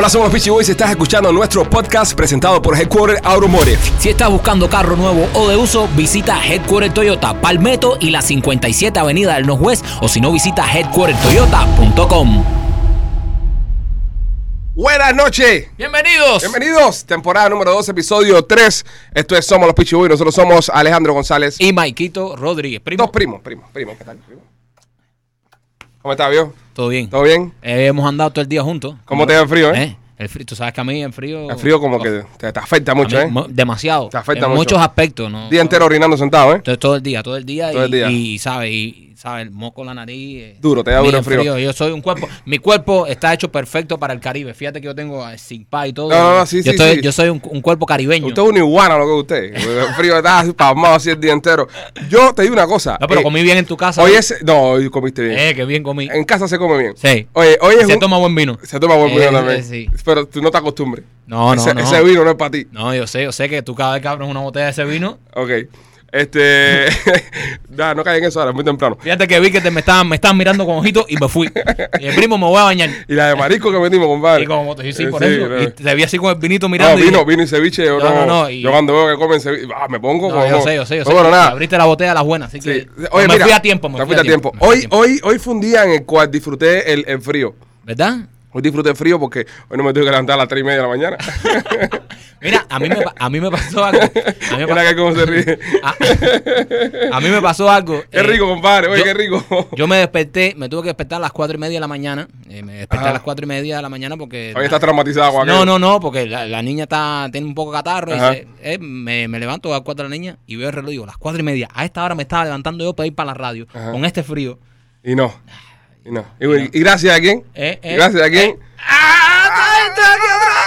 Hola, somos los Peachy Boys. Estás escuchando nuestro podcast presentado por Headquarter Automotive. Si estás buscando carro nuevo o de uso, visita Headquarter Toyota Palmetto y la 57 Avenida del Northwest o si no, visita headquartertoyota.com. Buenas noches. Bienvenidos. Bienvenidos. Temporada número 2, episodio 3. Esto es Somos los Peachy Boys. Nosotros somos Alejandro González. Y Maikito Rodríguez. Primo. Dos primos, primos, primos. ¿Qué tal? primo? ¿Cómo estás, viejo? Todo bien. ¿Todo bien? Eh, hemos andado todo el día juntos. ¿Cómo te da el frío, eh? El frío, tú sabes que a mí en frío... El frío como que te, te afecta mucho, mí ¿eh? Demasiado. Te afecta en mucho. muchos aspectos, ¿no? Día entero orinando sentado, ¿eh? Entonces, todo el día, todo el día. Todo y, el día. Y, ¿sabes? Y, ¿sabes? El moco en la nariz. eh, Duro, te da duro el frío. Yo soy un cuerpo... Mi cuerpo está hecho perfecto para el Caribe. Fíjate que yo tengo eh, Simpa y todo. No, no, no, sí, yo sí, estoy- sí. Yo soy un, un cuerpo caribeño. Usted es una iguana lo que usted. El frío está así pasmado así el día entero. Yo te digo una cosa. No, pero eh, comí bien en tu casa. Hoy ¿no? es. No, hoy comiste bien. Eh, que bien comí. En casa se come bien. Sí. Oye, hoy es Se un- toma buen vino. Se toma buen vino Eh, también. eh, sí. Pero tú no te acostumbres. No, no, ese, no. ese vino no es para ti. No, yo sé, yo sé que tú cada vez que abres una botella de ese vino, Ok. Este. nah, no caí en eso ahora, es muy temprano. fíjate que vi que te me estaban, me estaban mirando con ojitos y me fui. Y el primo me voy a bañar. Y la de marisco que metimos, compadre. Y como sí, sí, Eh, por sí, eso. no. Y te vi así con el vinito No, mirando. y vino, dije, vino y ceviche. Yo, No, no, no, no, y- yo cuando veo que comen ceviche, ah, me pongo No, yo sé, yo sé, yo sé. No, bueno, nada. Abriste la botella a las buenas, así que Sí. no, Oye, me mira, fui a tiempo. Me te fui a tiempo. a Hoy, tiempo. hoy, hoy fue un día en el cual disfruté el, el frío. ¿Verdad? Hoy disfruté frío porque hoy no me tuve que levantar a las 3 y media de la mañana. Mira, a mí me, a mí me pasó algo. A mí me, Mira pa- que cómo se ríe. a, a mí me pasó algo. Qué eh, rico, compadre. Oye, yo- qué rico. Yo me desperté, me tuve que despertar a las cuatro y media de la mañana. eh, me desperté Ajá. a las cuatro y media de la mañana porque. Hoy estás traumatizado con No, no, no, porque la, la niña está, tiene un poco de catarro. Y Ajá. se- eh, me, me levanto a las cuatro de la niña y veo el reloj y digo, las cuatro y media. A esta hora me estaba levantando yo para ir para la radio Ajá. con este frío. Y no. Y no. Y, y gracias a quién. Eh, eh, gracias a quién. eh. ¡Ah!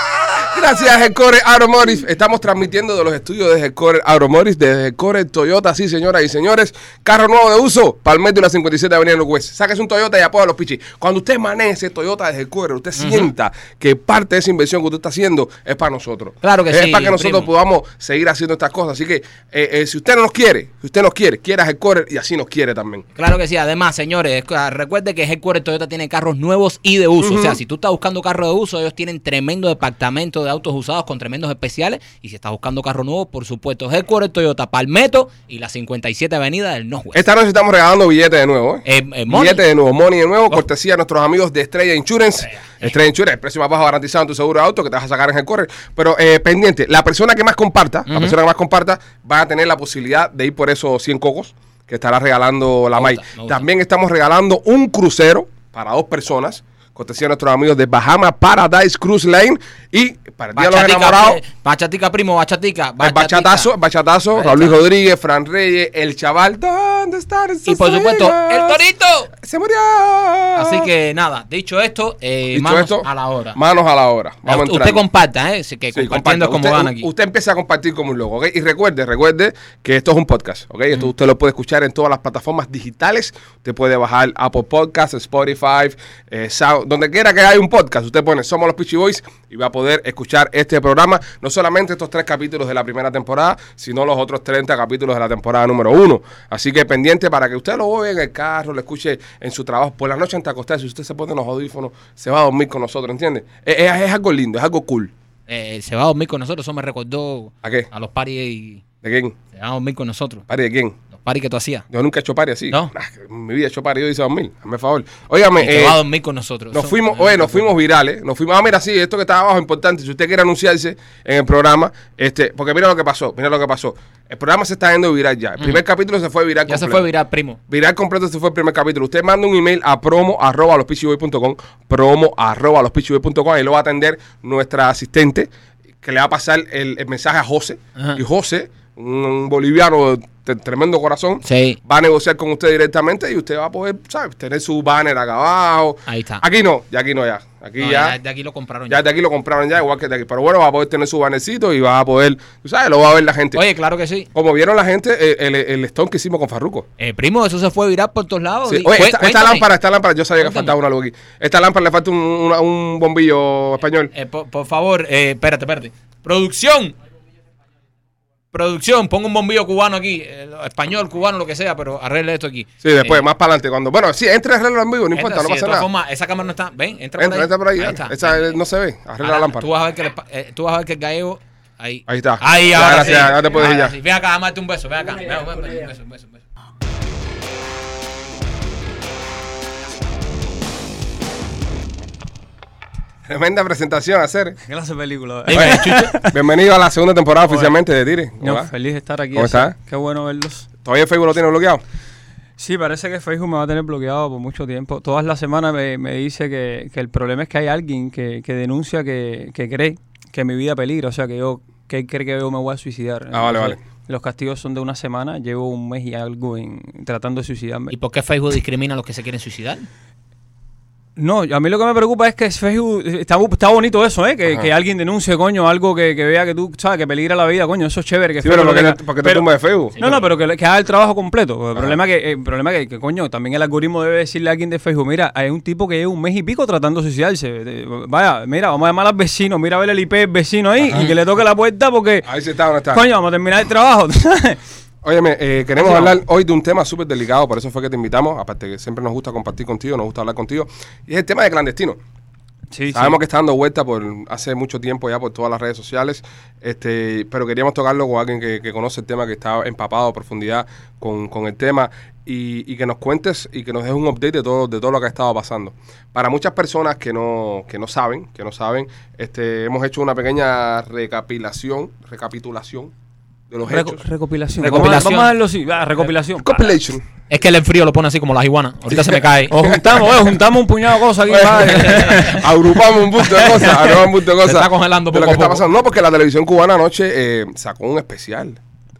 Gracias a Headquarter Automotive. Estamos transmitiendo de los estudios de Headquarter Automotive, desde Headquarter Toyota, sí, señoras y señores. Carro nuevo de uso, Palmetto y la 57 Avenida Northwest. Sáquese un Toyota y apoya a los pichis. Cuando usted maneje ese Toyota de Headquarter, usted sienta que parte de esa inversión que usted está haciendo es para nosotros. Claro que es sí, para que nosotros primo. podamos seguir haciendo estas cosas. Así que, eh, eh, si usted no nos quiere, si usted nos quiere, quiera Headquarter y así nos quiere también. Claro que sí, además, señores, es- ah, recuerde que Headquarter Toyota tiene carros nuevos y de uso. O sea, si tú estás buscando carro de uso, ellos tienen tremendo departamento de autos usados con tremendos especiales. Y si estás buscando carro nuevo, por supuesto, Headquarter Toyota Palmetto y la 57 Avenida del Northwest. Esta noche estamos regalando billetes de nuevo, ¿eh? Eh, eh. Billetes de nuevo, money de nuevo, cortesía a nuestros amigos de Estrella Insurance. Estrella Insurance, el precio más bajo garantizado en tu seguro de auto que te vas a sacar en el correr. Pero eh, pendiente, la persona que más comparta, la persona que más comparta, va a tener la posibilidad de ir por esos 100 cocos que estará regalando la gusta, gusta. También estamos regalando un crucero para dos personas. Cortesía a nuestros amigos de Bahama Paradise Cruise Line. Y para el Día de los Enamorados, eh, bachatica, primo, bachatica. el bachatica. bachatazo, el bachatazo, Ahí Raúl está. Rodríguez, Fran Reyes, el chaval, ¿dónde están esas Y por supuesto, el torito. Se murió. Así que nada, dicho esto, eh, Dicho manos esto, a la hora. Manos a la hora. Vamos usted comparta, ¿eh? Así que Sí, compartiendo como van aquí. usted empieza a compartir como un loco, ¿ok? Y recuerde, recuerde que esto es un podcast, ¿ok? Esto usted lo puede escuchar en todas las plataformas digitales. Usted puede bajar Apple Podcasts, Spotify, eh, Sound, donde quiera que haya un podcast. Usted pone Somos los Peachy Boys y va a poder escuchar este programa. No solamente estos tres capítulos de la primera temporada, sino los otros 30 capítulos de la temporada número uno. Así que pendiente para que usted lo vea en el carro, lo escuche en su trabajo. Por la noche antes de acostarse, si usted se pone los audífonos, se va a dormir con nosotros, ¿entiende? Es, es- es algo lindo, es algo cool. Eh, se va a dormir con nosotros, eso me recordó ¿A qué? a los paris y ¿De quién? se va a dormir con nosotros. ¿Pari de quién? Los paris que tú hacías. Yo nunca he hecho pari así. ¿No? En mi vida he hecho pari, yo hice dos mil. Hazme favor. Óigame, eh, va a dormir con nosotros. nos fuimos, oye, nos fuimos virales. Nos fuimos, ah, mira, sí, esto que está abajo es importante. Si usted quiere anunciarse en el programa, este, porque mira lo que pasó, mira lo que pasó. El programa se está yendo viral ya. El primer capítulo se fue viral Ya se completo. fue viral, primo. Viral completo se fue el primer capítulo. Usted manda un email a promo arroba lospitchyboy.com, promo arroba lospitchyboy.com, ahí lo va a atender nuestra asistente que le va a pasar el, el mensaje a José. Ajá. Y José, un boliviano de tremendo corazón, Sí. va a negociar con usted directamente y usted va a poder, ¿sabes? Tener su banner acá abajo. Ahí está. Aquí no, ya aquí no, ya. Aquí No, ya. de aquí lo compraron Ya ya. de aquí lo compraron ya, igual que de aquí. Pero bueno, va a poder tener su bannercito y va a poder, tú sabes, lo va a ver la gente. Oye, claro que sí. Como vieron la gente, eh, el, el, stone que hicimos con Farruko. Eh, primo, eso se fue viral por todos lados. Sí. Oye, esta, lámpara, esta lámpara, yo sabía que Cuéntame. faltaba una luz aquí. Esta lámpara le falta un, una- un bombillo español. Eh, por, por favor, eh, espérate, espérate. Producción. Producción, pongo un bombillo cubano aquí, eh, español, cubano, lo que sea, pero arregle esto aquí. Sí, después, Eh, más para adelante. Cuando, bueno, sí, entra y arregla en vivo, no importa, entra, no sí, pasa de todas nada. formas, esa cámara no está. Ven, entra, Entra, entra por ahí. Está. Esa eh, no se ve. Arregla Ahora, la lámpara. Tú vas a ver que, el, eh, tú vas a ver que el gallego. Ahí. Ahí está. Ahí, Ya, ahora gracias, sí. ahora te puedes ir ya. sí. Ven acá, amarte un beso. Ven acá. Ven, ven, ven, un beso, un beso, un beso. Tremenda presentación a hacer. ¿Qué clase de película? Bienvenido a la segunda temporada oficialmente de Tire. No, feliz de estar aquí. ¿Cómo estás? Qué bueno verlos. ¿Todavía Facebook lo tiene bloqueado? Sí, parece que Facebook me va a tener bloqueado por mucho tiempo. Todas las semanas me, me dice que, que el problema es que hay alguien que, que denuncia que, que cree que mi vida peligra. O sea, que yo que cree que yo me voy a suicidar. Ah, vale, vale. Los castigos son de una semana. Llevo un mes y algo en, tratando de suicidarme. ¿Y por qué Facebook discrimina a los que se quieren suicidar? No, a mí lo que me preocupa es que Facebook, está, está bonito eso, ¿eh? Que, alguien denuncie, coño, algo que, que vea que tú, sabes, que peligra la vida, coño, eso es chévere. Que Sí, pero ¿por qué te, por qué te Pero- tumba de Facebook? No, no, pero que, que haga el trabajo completo. El Ajá. problema que, el problema que, que, coño, también el algoritmo debe decirle a alguien de Facebook, mira, hay un tipo que lleva un mes y pico tratando de suicidarse. Vaya, mira, vamos a llamar al vecino, mira a ver el IP del vecino ahí y que le toque la puerta porque, Ahí sí está, ¿dónde está? coño, vamos a terminar el trabajo. Óyeme, eh, queremos hablar hoy de un tema súper delicado, por eso fue que te invitamos, aparte que siempre nos gusta compartir contigo, nos gusta hablar contigo, y es el tema de clandestino. sí, Sabemos que está dando vuelta por hace mucho tiempo ya por todas las redes sociales, este, pero queríamos tocarlo con alguien que, que conoce el tema, que está empapado a profundidad con, con el tema y, y que nos cuentes y que nos des un update de todo, de todo lo que ha estado pasando. Para muchas personas que no, que no saben, que no saben, este, hemos hecho una pequeña recapitulación, recapitulación de los Reco- hechos. recopilación. Recopilación. Vamos a verlo así, recopilación. Compilation. Es que el enfrío lo pone así como las iguanas. Ahorita se me cae. O juntamos, oye, juntamos un puñado de cosas aquí. padre. agrupamos un punto de cosas, agrupamos un punto de cosas. está congelando de lo que a está poco. pasando. No, porque la televisión cubana anoche eh, sacó un especial.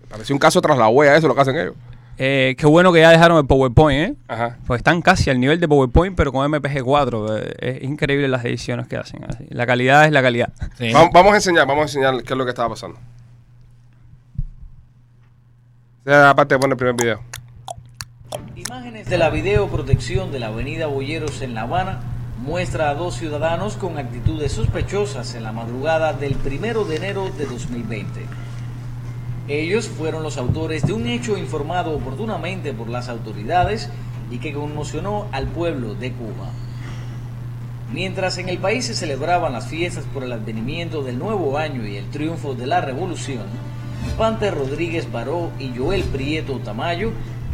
Pareció un caso tras la huella, eso es lo que hacen ellos. Eh, qué bueno que ya dejaron el PowerPoint, ¿eh? Ajá. Pues están casi al nivel de PowerPoint, pero con MPG4. eh, es increíble las ediciones que hacen. así. La calidad es la calidad. Sí. Vamos, vamos a enseñar, vamos a enseñar qué es lo que estaba pasando. Esa es la parte que pone el primer video. Imágenes de la videoprotección de la avenida Boyeros en La Habana muestra a dos ciudadanos con actitudes sospechosas en la madrugada del primero de enero de 2020. Ellos fueron los autores de un hecho informado oportunamente por las autoridades y que conmocionó al pueblo de Cuba. Mientras en el país se celebraban las fiestas por el advenimiento del nuevo año y el triunfo de la revolución, Pante Rodríguez Baró y Joel Prieto Tamayo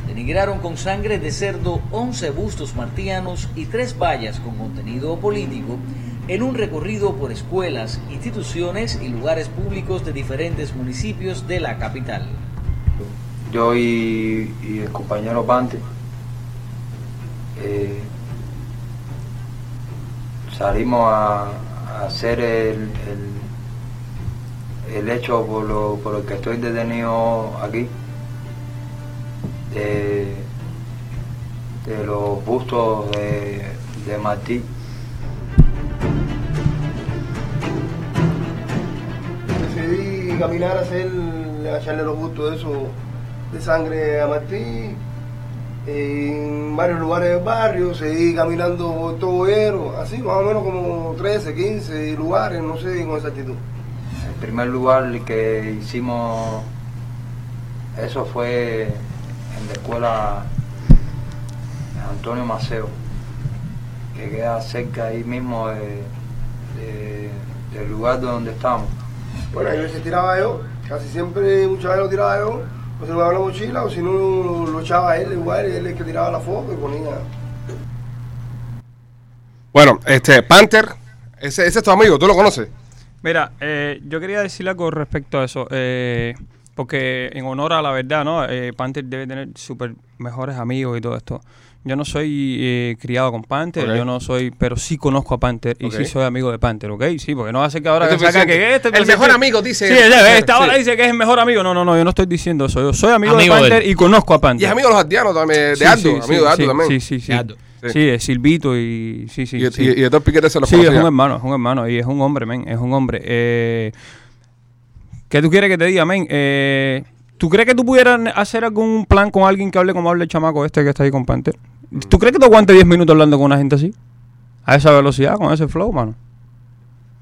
denigraron con sangre de cerdo 11 bustos martianos y tres vallas con contenido político en un recorrido por escuelas, instituciones y lugares públicos de diferentes municipios de la capital. yo y, el compañero Pante eh, salimos a, hacer el, el hecho por lo, por el que estoy detenido aquí de, los bustos de, de Martí decidí caminar a hacer, a echarle los gustos de eso de sangre a Martí. En varios lugares del barrio, seguí caminando por todo así más o menos como 13, 15 lugares, no sé con exactitud. El primer lugar que hicimos eso fue en la escuela Antonio Maceo, que queda cerca ahí mismo de- de- del lugar donde estamos. Bueno, ahí se tiraba yo, casi siempre muchas veces lo tiraba yo, o se lo daba la mochila, o si no lo, lo echaba él igual, él es el que tiraba la foto y ponía. Bueno, este, Panther, ese, ese es tu amigo, ¿tú lo conoces? Mira, eh, yo quería decirle algo respecto a eso. eh, porque en honor a la verdad, ¿no? Eh, Panther debe tener súper mejores amigos y todo esto. Yo no soy eh, criado con Panther, yo no soy, pero sí conozco a Panther y sí soy amigo de Panther, ¿ok? Sí, porque no hace que ahora Este que saca que este el mejor amigo, dice Sí, esta hora sí. dice que es el mejor amigo. No, no, no, yo no estoy diciendo eso. Yo soy amigo, Amigo de Panther y conozco a Panther. Y es amigo de los ardianos también, de Sí, amigo sí, de también. Sí, sí, sí. Sí. Sí, es Silvito y sí, sí, y, sí. y- y todos piquetes se los Sí, es un hermano, es un hermano y es un hombre, men, es un hombre. Eh, ¿Qué tú quieres que te diga, men? Eh, ¿Tú crees que tú pudieras hacer algún plan con alguien que hable como habla el chamaco este que está ahí con Panther? ¿Tú crees que te aguante 10 minutos hablando con una gente así? A esa velocidad, con ese flow, mano.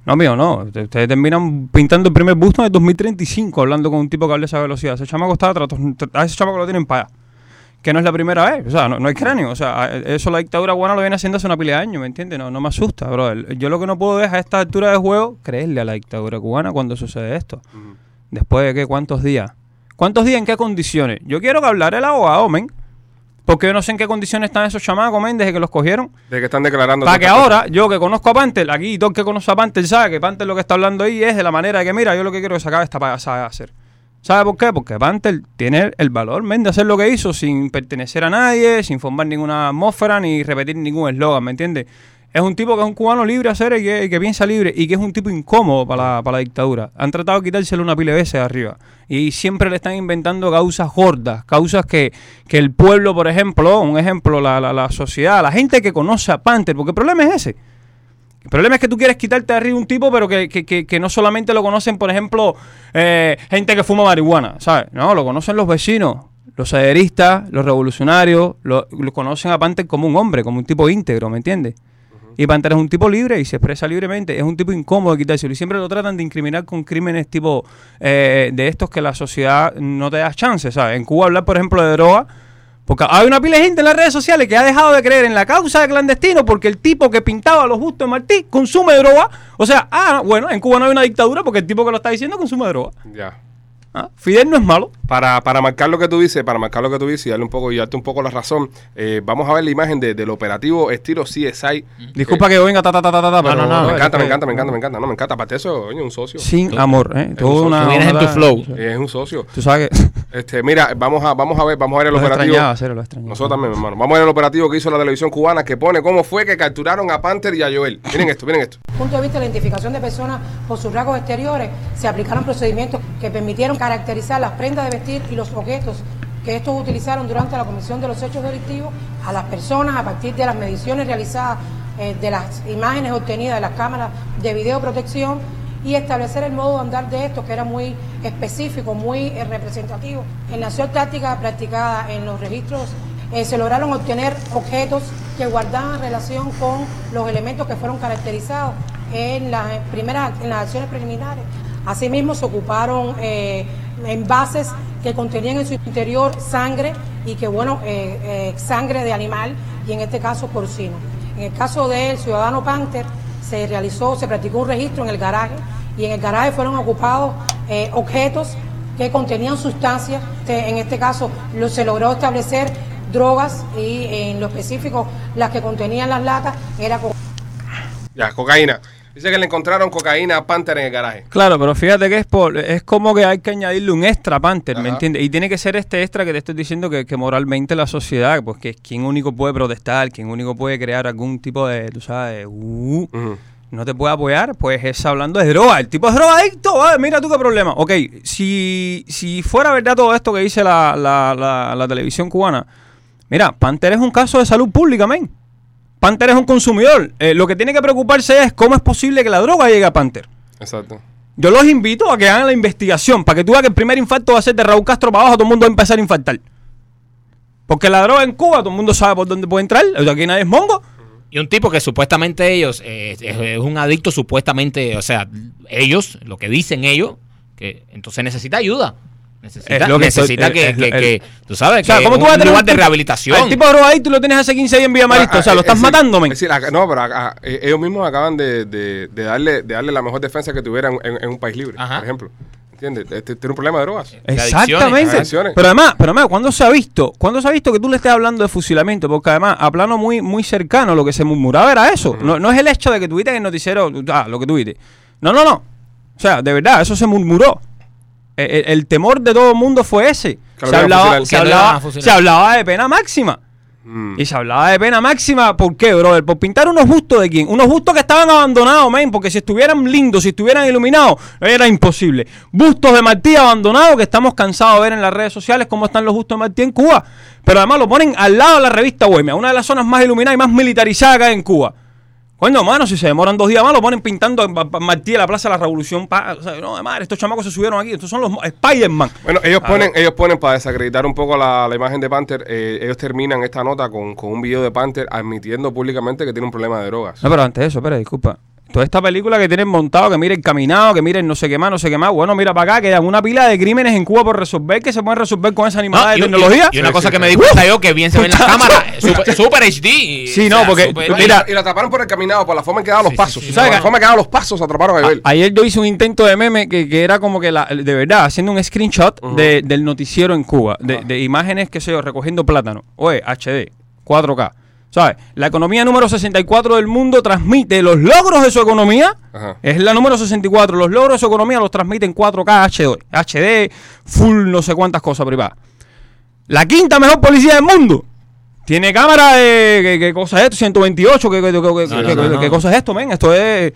No, mío, no. Ustedes terminan pintando el primer busto en el 2035, hablando con un tipo que hable esa velocidad. Ese chamaco está a ese chamaco lo tienen para allá. Que no es la primera vez. O sea, no, no hay cráneo. O sea, eso la dictadura cubana lo viene haciendo hace una pila de años, ¿me entiendes? No, no me asusta, brother. Yo lo que no puedo es a esta altura de juego creerle a la dictadura cubana cuando sucede esto. Después de qué, cuántos días. ¿Cuántos días en qué condiciones? Yo quiero que hablar el abogado, men. Porque yo no sé en qué condiciones están esos chamacos, men, desde que los cogieron. De que están declarando. Para que ahora, yo que conozco a Panther, aquí todo el que conoce a Panther sabe que Panther lo que está hablando ahí es de la manera de que, mira, yo lo que quiero es sacar esta payasada de hacer. ¿Sabe por qué? Porque Panther tiene el valor, de hacer lo que hizo sin pertenecer a nadie, sin formar ninguna atmósfera ni repetir ningún eslogan, ¿me entiendes? Es un tipo que es un cubano libre a hacer y que, piensa libre y que es un tipo incómodo para la, la dictadura. Han tratado de quitárselo una pila de arriba. Y siempre le están inventando causas gordas, causas que, que el pueblo, por ejemplo, un ejemplo, la, la, la sociedad, la gente que conoce a Panther, porque el problema es ese. El problema es que tú quieres quitarte de arriba un tipo, pero que, que, que, que no solamente lo conocen, por ejemplo, eh, gente que fuma marihuana, ¿sabes? No, lo conocen los vecinos, los sederistas, los revolucionarios, lo, lo conocen a Panther como un hombre, como un tipo íntegro, ¿me entiendes? Y Panther es un tipo libre y se expresa libremente, es un tipo incómodo de quitárselo. Y siempre lo tratan de incriminar con crímenes tipo eh, de estos que la sociedad no te da chance, ¿sabes? En Cuba hablar, por ejemplo, de droga, porque hay una pila de gente en las redes sociales que ha dejado de creer en la causa de clandestino porque el tipo que pintaba los justos de Martí consume droga. O sea, ah, bueno, en Cuba no hay una dictadura porque el tipo que lo está diciendo consume droga. Ya. Ah, Fidel no es malo. Para, para marcar lo que tú dices, para marcar lo que tú dices y darle un poco y darte un poco la razón, eh, vamos a ver la imagen de- del operativo estilo CSI. Disculpa que venga ta ta ta ta ta, ta, pero no, no, Me es encanta, que- me encanta, me encanta, me encanta. No, me encanta. Aparte de eso, oye, un socio. Sin amor, ¿eh? Todo una, Tú vienes en tu flow. Es un socio. Tú sabes que Este, mira, vamos a, vamos a ver, vamos a ver el lo operativo. cero, lo. Nosotros también, mi hermano. Vamos a ver el operativo que hizo la televisión cubana que pone cómo fue que capturaron a Panther y a Joel. Miren esto, miren esto. punto de vista de la identificación de personas por sus rasgos exteriores, se aplicaron procedimientos que permitieron caracterizar las prendas de vestir y los objetos que estos utilizaron durante la comisión de los hechos delictivos a las personas a partir de las mediciones realizadas eh, de las imágenes obtenidas de las cámaras de videoprotección y establecer el modo de andar de estos que era muy específico, muy eh, representativo. En la acción táctica practicada en los registros eh, se lograron obtener objetos que guardaban relación con los elementos que fueron caracterizados en las primeras en las acciones preliminares. Asimismo se ocuparon eh, envases que contenían en su interior sangre y que bueno sangre de animal y en este caso porcino. En el caso del ciudadano Panther se realizó, se practicó un registro en el garaje y en el garaje fueron ocupados eh, objetos que contenían sustancias. Este- En este caso lo- se logró establecer drogas y en lo específico las que contenían las latas era co- Ya, cocaína. Dice que le encontraron cocaína a Panther en el garaje. Claro, pero fíjate que es por, es como que hay que añadirle un extra Panther, ¿me entiendes? Y tiene que ser este extra que te estoy diciendo que, que moralmente la sociedad, pues que es quien único puede protestar, quien único puede crear algún tipo de, tú sabes, uh, no te puede apoyar, pues es hablando de droga. El tipo es drogadicto, ah, mira tú qué problema. Ok, si, si fuera verdad todo esto que dice la, la, la, la televisión cubana, mira, Panther es un caso de salud pública, men. Panther es un consumidor. Eh, lo que tiene que preocuparse es cómo es posible que la droga llegue a Panther. Exacto. Yo los invito a que hagan la investigación para que tú veas que el primer infarto va a ser de Raúl Castro para abajo, todo el mundo va a empezar a infartar. Porque la droga en Cuba, todo el mundo sabe por dónde puede entrar. O sea, aquí nadie es mongo. Y un tipo que supuestamente ellos, eh, es, es un adicto supuestamente, o sea, ellos, lo que dicen ellos, que entonces necesita ayuda. Necesita, Es lo que necesita estoy- que, es- que- es- que- tú sabes, O sea, que ¿cómo tú vas a tener lugar un de rehabilitación. El tipo de drogadicto lo tienes hace 15 días en Villa Marisco. O sea, lo estás Ah, eh, matando, es men. decir, acá- no, pero acá, eh, ellos mismos acaban de, de- de darle, de darle la mejor defensa que tuvieran en, en un país libre, Ajá. por ejemplo. ¿Entiendes? Este, tiene un problema de drogas. Exactamente. Pero además, pero además, ¿cuándo se ha visto? ¿Cuándo se ha visto que tú le estés hablando de fusilamiento? Porque además, a plano muy, muy cercano, lo que se murmuraba era eso. no, no es el hecho de que tuviste en el noticiero, ah, lo que tuviste. No, no, no. O sea, de verdad, eso se murmuró. El, temor de todo el mundo fue ese. Que Se hablaba, se, hablaba, se hablaba de pena máxima. Mm. Y se hablaba de pena máxima, ¿por qué, brother? Por pintar unos justos de quién? Unos justos que estaban abandonados, men, porque si estuvieran lindos, si estuvieran iluminados, era imposible. Bustos de Martí abandonados que estamos cansados de ver en las redes sociales cómo están los bustos de Martí en Cuba. Pero además lo ponen al lado de la revista Bohemia, una de las zonas más iluminadas y más militarizadas que hay en Cuba. Coño, mano, si se demoran dos días más, lo ponen pintando en Martí de la Plaza de la Revolución. pa- o sea, no, de madre, estos chamacos se subieron aquí. Estos son los Spider-Man. Bueno, ellos A ponen, ver. ellos ponen para desacreditar un poco la, la imagen de Panther, eh, ellos terminan esta nota con, con un video de Panther admitiendo públicamente que tiene un problema de drogas. No, pero antes de eso, espera, disculpa. Toda esta película que tienen montado, que miren caminado, que miren no sé qué más, no sé qué más. Bueno, mira para acá, quedan una pila de crímenes en Cuba por resolver que se pueden resolver con esa animada No, de y- tecnología. Y, y una Sí, cosa sí, que sí. me di cuenta yo, que bien se ven las Muchacho. cámaras. Super, super HD. Sí, no, sea, porque- super- mira, y lo atraparon por el caminado, por la forma en que daban los pasos. sí, ¿Sabes? no, la forma en que daban los pasos atraparon a Ibel. A- ayer yo hice un intento de meme que, que era como que la, de verdad, haciendo un screenshot de- del noticiero en Cuba, de, de imágenes, qué sé yo, recogiendo plátano. Oye, HD, 4K. ¿Sabes? La economía número 64 del mundo transmite los logros de su economía. Ajá. Es la número 64. Los logros de su economía los transmite en 4K HD, HD, full no sé cuántas cosas privadas. La quinta mejor policía del mundo. Tiene cámara de. ¿Qué, qué cosa es esto? 128. ¿Qué, qué, qué- qué- no, qué- no, no. qué cosa es esto, men? Esto es.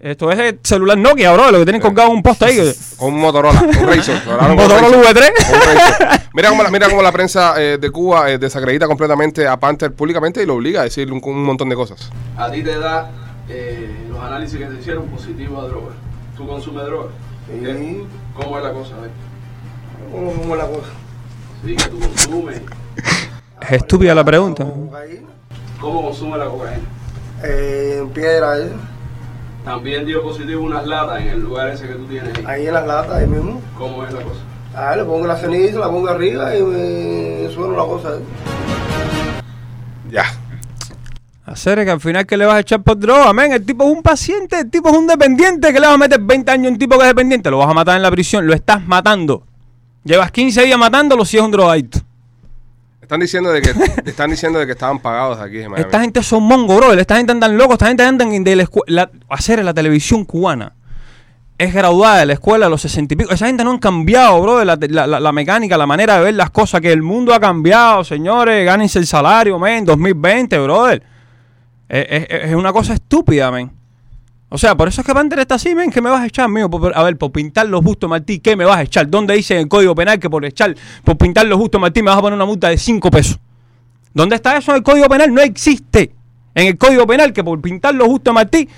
Esto es el celular Nokia, bro. Lo que tienen colgado un poste ahí. Con un Motorola, un Razor. Un Motorola Razor. V3. Con un Razor. Mira cómo la, mira cómo la prensa eh, de Cuba eh, desacredita completamente a Panther públicamente y lo obliga a decir un, un montón de cosas. a ti te da eh, los análisis que te hicieron positivos a droga. ¿Tú consumes droga? Sí. ¿Cómo es la cosa? ¿Cómo, cómo es la cosa? Sí, que tú consumes. Es estúpida la pregunta. ¿Cómo consumes la cocaína? eh, en piedra, eh, También dio positivo unas latas en el lugar ese que tú tienes ahí. ahí en las latas, ahí mismo. ¿Cómo es la cosa? Ah, le pongo la ceniza, la pongo arriba y me sueno la cosa. eh. Ya. Hacer que al final que le vas a echar por droga, men. El tipo es un paciente, el tipo es un dependiente. que le vas a meter 20 años a un tipo que es dependiente? Lo vas a matar en la prisión, lo estás matando. Llevas 15 días matándolo si es un drogadicto. Están diciendo de que están diciendo de que estaban pagados aquí en. Esta gente son mongo, bro. Esta gente andan locos. Esta gente andan de la escuela. Hacer la televisión cubana. Es graduada de la escuela a los 60 y pico. Esa gente no han cambiado, bro. La, la- la- la mecánica, la manera de ver las cosas. Que el mundo ha cambiado, señores. Gánense el salario, men. 2020, brother. Es, es- es una cosa estúpida, men. O sea, por eso es que Panther está así, men. ¿Qué me vas a echar, mío? A ver, por pintar los bustos Martí, ¿qué me vas a echar? ¿Dónde dice en el Código Penal que por echar, por pintar los bustos Martí me vas a poner una multa de 5 pesos? ¿Dónde está eso en el Código Penal? No existe. En el Código Penal que por pintar los justos Martí,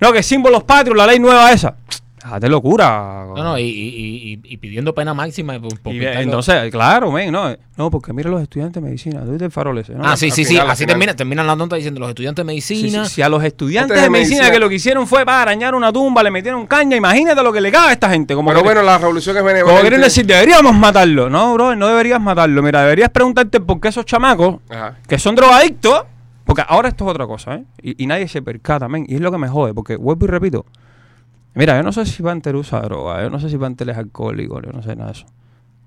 no, que símbolos patrios, la ley nueva esa. Déjate locura. No, no, y, y- y- y pidiendo pena máxima. Por, por Y, pintarlo. entonces, claro, men, no, no, porque mira los estudiantes de medicina, tú viste el farol ese, ¿no? Ah, sí, al sí, sí. final, Así termina, terminan la nota diciendo los estudiantes de Sí, sí, medicina. si a los estudiantes Antes de de medicina, medicina- que lo que hicieron fue para arañar una tumba, le metieron caña, imagínate lo que le cae a esta gente. Como Pero que- bueno, la revolución es Como benevolente. quieren decir, deberíamos matarlo. No, bro, no deberías matarlo. Mira, deberías preguntarte por qué esos chamacos Ajá. que son drogadictos, porque ahora esto es otra cosa, ¿eh? Y, y nadie se percata, men. Y es lo que me jode, porque vuelvo y repito. Mira, yo no sé si Panther usa droga, yo no sé si Panther es alcohólico, yo no sé nada de eso.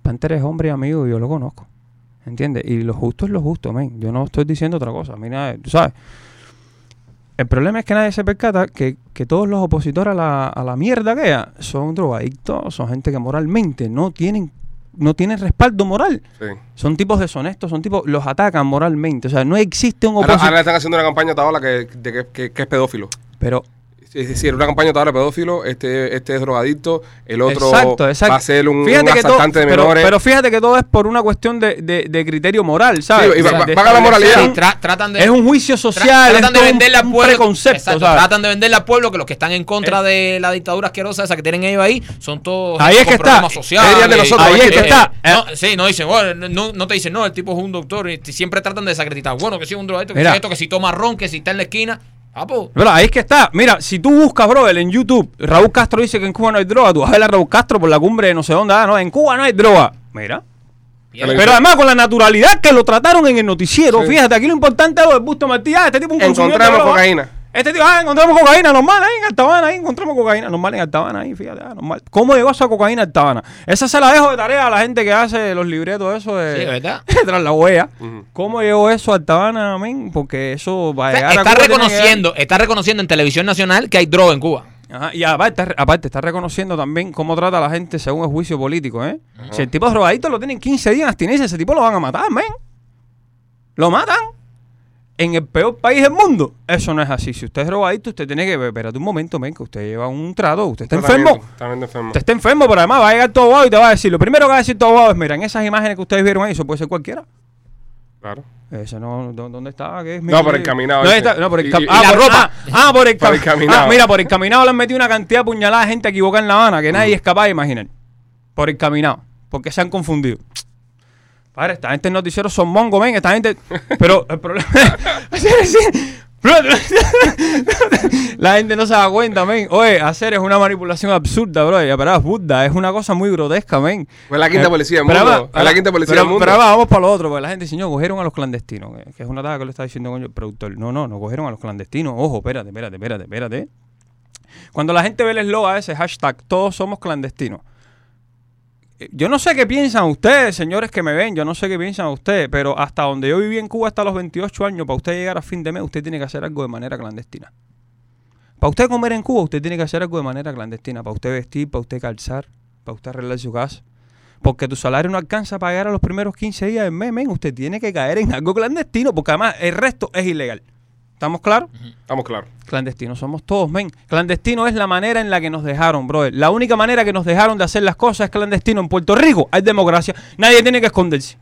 Panther es hombre y amigo y yo lo conozco. ¿Entiendes? Y lo justo es lo justo, men. Yo no estoy diciendo otra cosa. Mira, tú sabes. El problema es que nadie se percata que, que todos los opositores a la, a la mierda que hay son drogadictos, son gente que moralmente no tienen, no tienen respaldo moral. Sí. Son tipos deshonestos, son tipos, los atacan moralmente. O sea, no existe un Ahora, opositor. ahora le están haciendo una campaña a que, de que, que- que es pedófilo. Pero Es decir, una campaña Taola pedófilo, este, este es drogadicto, el otro Exacto, exacto. va a ser un, un todo- asaltante de pero, menores. pero fíjate que todo es por una cuestión de, de- de criterio moral, ¿sabes? Sí, y va- De- va- de va a la moralidad. Sí, tra- tratan de, es un juicio tra- social, es tratan de venderle al un pueblo. preconcepto, exacto, ¿sabes? tratan de venderle al pueblo que los que están en contra de la dictadura asquerosa esa que tienen ellos ahí son todos Ahí es que está. problemas sociales. De nosotros, ahí es que está. no, sí, no dicen, bueno, no, no te dicen, no, el tipo es un doctor. y siempre tratan de desacreditar. Bueno, que si es un drogadicto, que si esto, que si toma ron, que si está en la esquina. Pero ahí es que está. Mira, si tú buscas, brother, en YouTube, Raúl Castro dice que en Cuba no hay droga. Tú vas a ver a Raúl Castro por la cumbre de no sé dónde. Ah, no, en Cuba no hay droga. Mira. Pero- Pero además con la naturalidad que lo trataron en el noticiero. Sí. Fíjate, aquí lo importante es lo Busto Martí. Ah, este tipo es un Encontramos cocaína. Este tipo, ah, encontramos cocaína normal ahí en Altabana, ahí encontramos cocaína normal en Altabana, ahí, fíjate, ah, normal. ¿Cómo llegó esa cocaína a Altabana? Esa se la dejo de tarea a la gente que hace los libretos, eso de. Sí, ¿verdad? tras la huella. ¿Cómo llegó eso a Altabana, men? Porque eso va a O sea, llegar a está Cuba, tiene que reconociendo, está reconociendo en televisión nacional que hay droga en Cuba. Ajá, y aparte, aparte, está reconociendo también cómo trata a la gente según el juicio político, ¿eh? Si el tipo es drogadito lo tienen 15 días en abstinencia, ese tipo lo van a matar, men. Lo matan. En el peor país del mundo. Eso no es así. Si usted es drogadito, usted tiene que. Espérate un momento, men, que usted lleva un trato, usted está enfermo. Enfermo. Usted está enfermo, pero además va a llegar tu abogado y te va a decir. Lo primero que va a decir tu abogado es: Mira, en esas imágenes que ustedes vieron ahí, eso puede ser cualquiera. Claro. Ese no, ¿dó- ¿dónde estaba? ¿Qué es? No, por el caminado ¿Dónde ese. está? No, por el cam- ah, ropa. Ah, ah, por el, Por el cam- caminado. Ah, mira, por el caminado le han metido una cantidad de puñaladas de gente equivocada en La Habana que nadie es capaz de imaginar. Por el caminado. Porque se han confundido. Padre, esta gente en noticieros son mongo, men. Esta gente. Pero el problema. La gente no se da cuenta, men. Oye, hacer es una manipulación absurda, bro. Ya, pero es burda, es una cosa muy grotesca, men. Fue la quinta Eh, policía del pero mundo. Fue la quinta policía pero- del mundo. Pero además, vamos para lo otro, porque la gente dice, señor, cogieron a los clandestinos, que- que es una taga que le está diciendo coño, el productor. No, no, no cogieron a los clandestinos. Ojo, espérate, espérate, espérate, espérate. Cuando la gente ve el eslogan ese hashtag, todos somos clandestinos. Eh, Yo no sé qué piensan ustedes, señores que me ven, yo no sé qué piensan ustedes, pero hasta donde yo viví en Cuba hasta los 28 años, para usted llegar a fin de mes, usted tiene que hacer algo de manera clandestina. Para usted comer en Cuba, usted tiene que hacer algo de manera clandestina. Para usted vestir, para usted calzar, para usted arreglar su casa. Porque tu salario no alcanza a pagar a los primeros 15 días del mes. Usted tiene que caer en algo clandestino, porque además el resto es ilegal. ¿Estamos claros? Estamos claros. Clandestinos somos todos, men. Clandestino es la manera en la que nos dejaron, brother. La única manera que nos dejaron de hacer las cosas es clandestino. En Puerto Rico hay democracia. Nadie tiene que esconderse.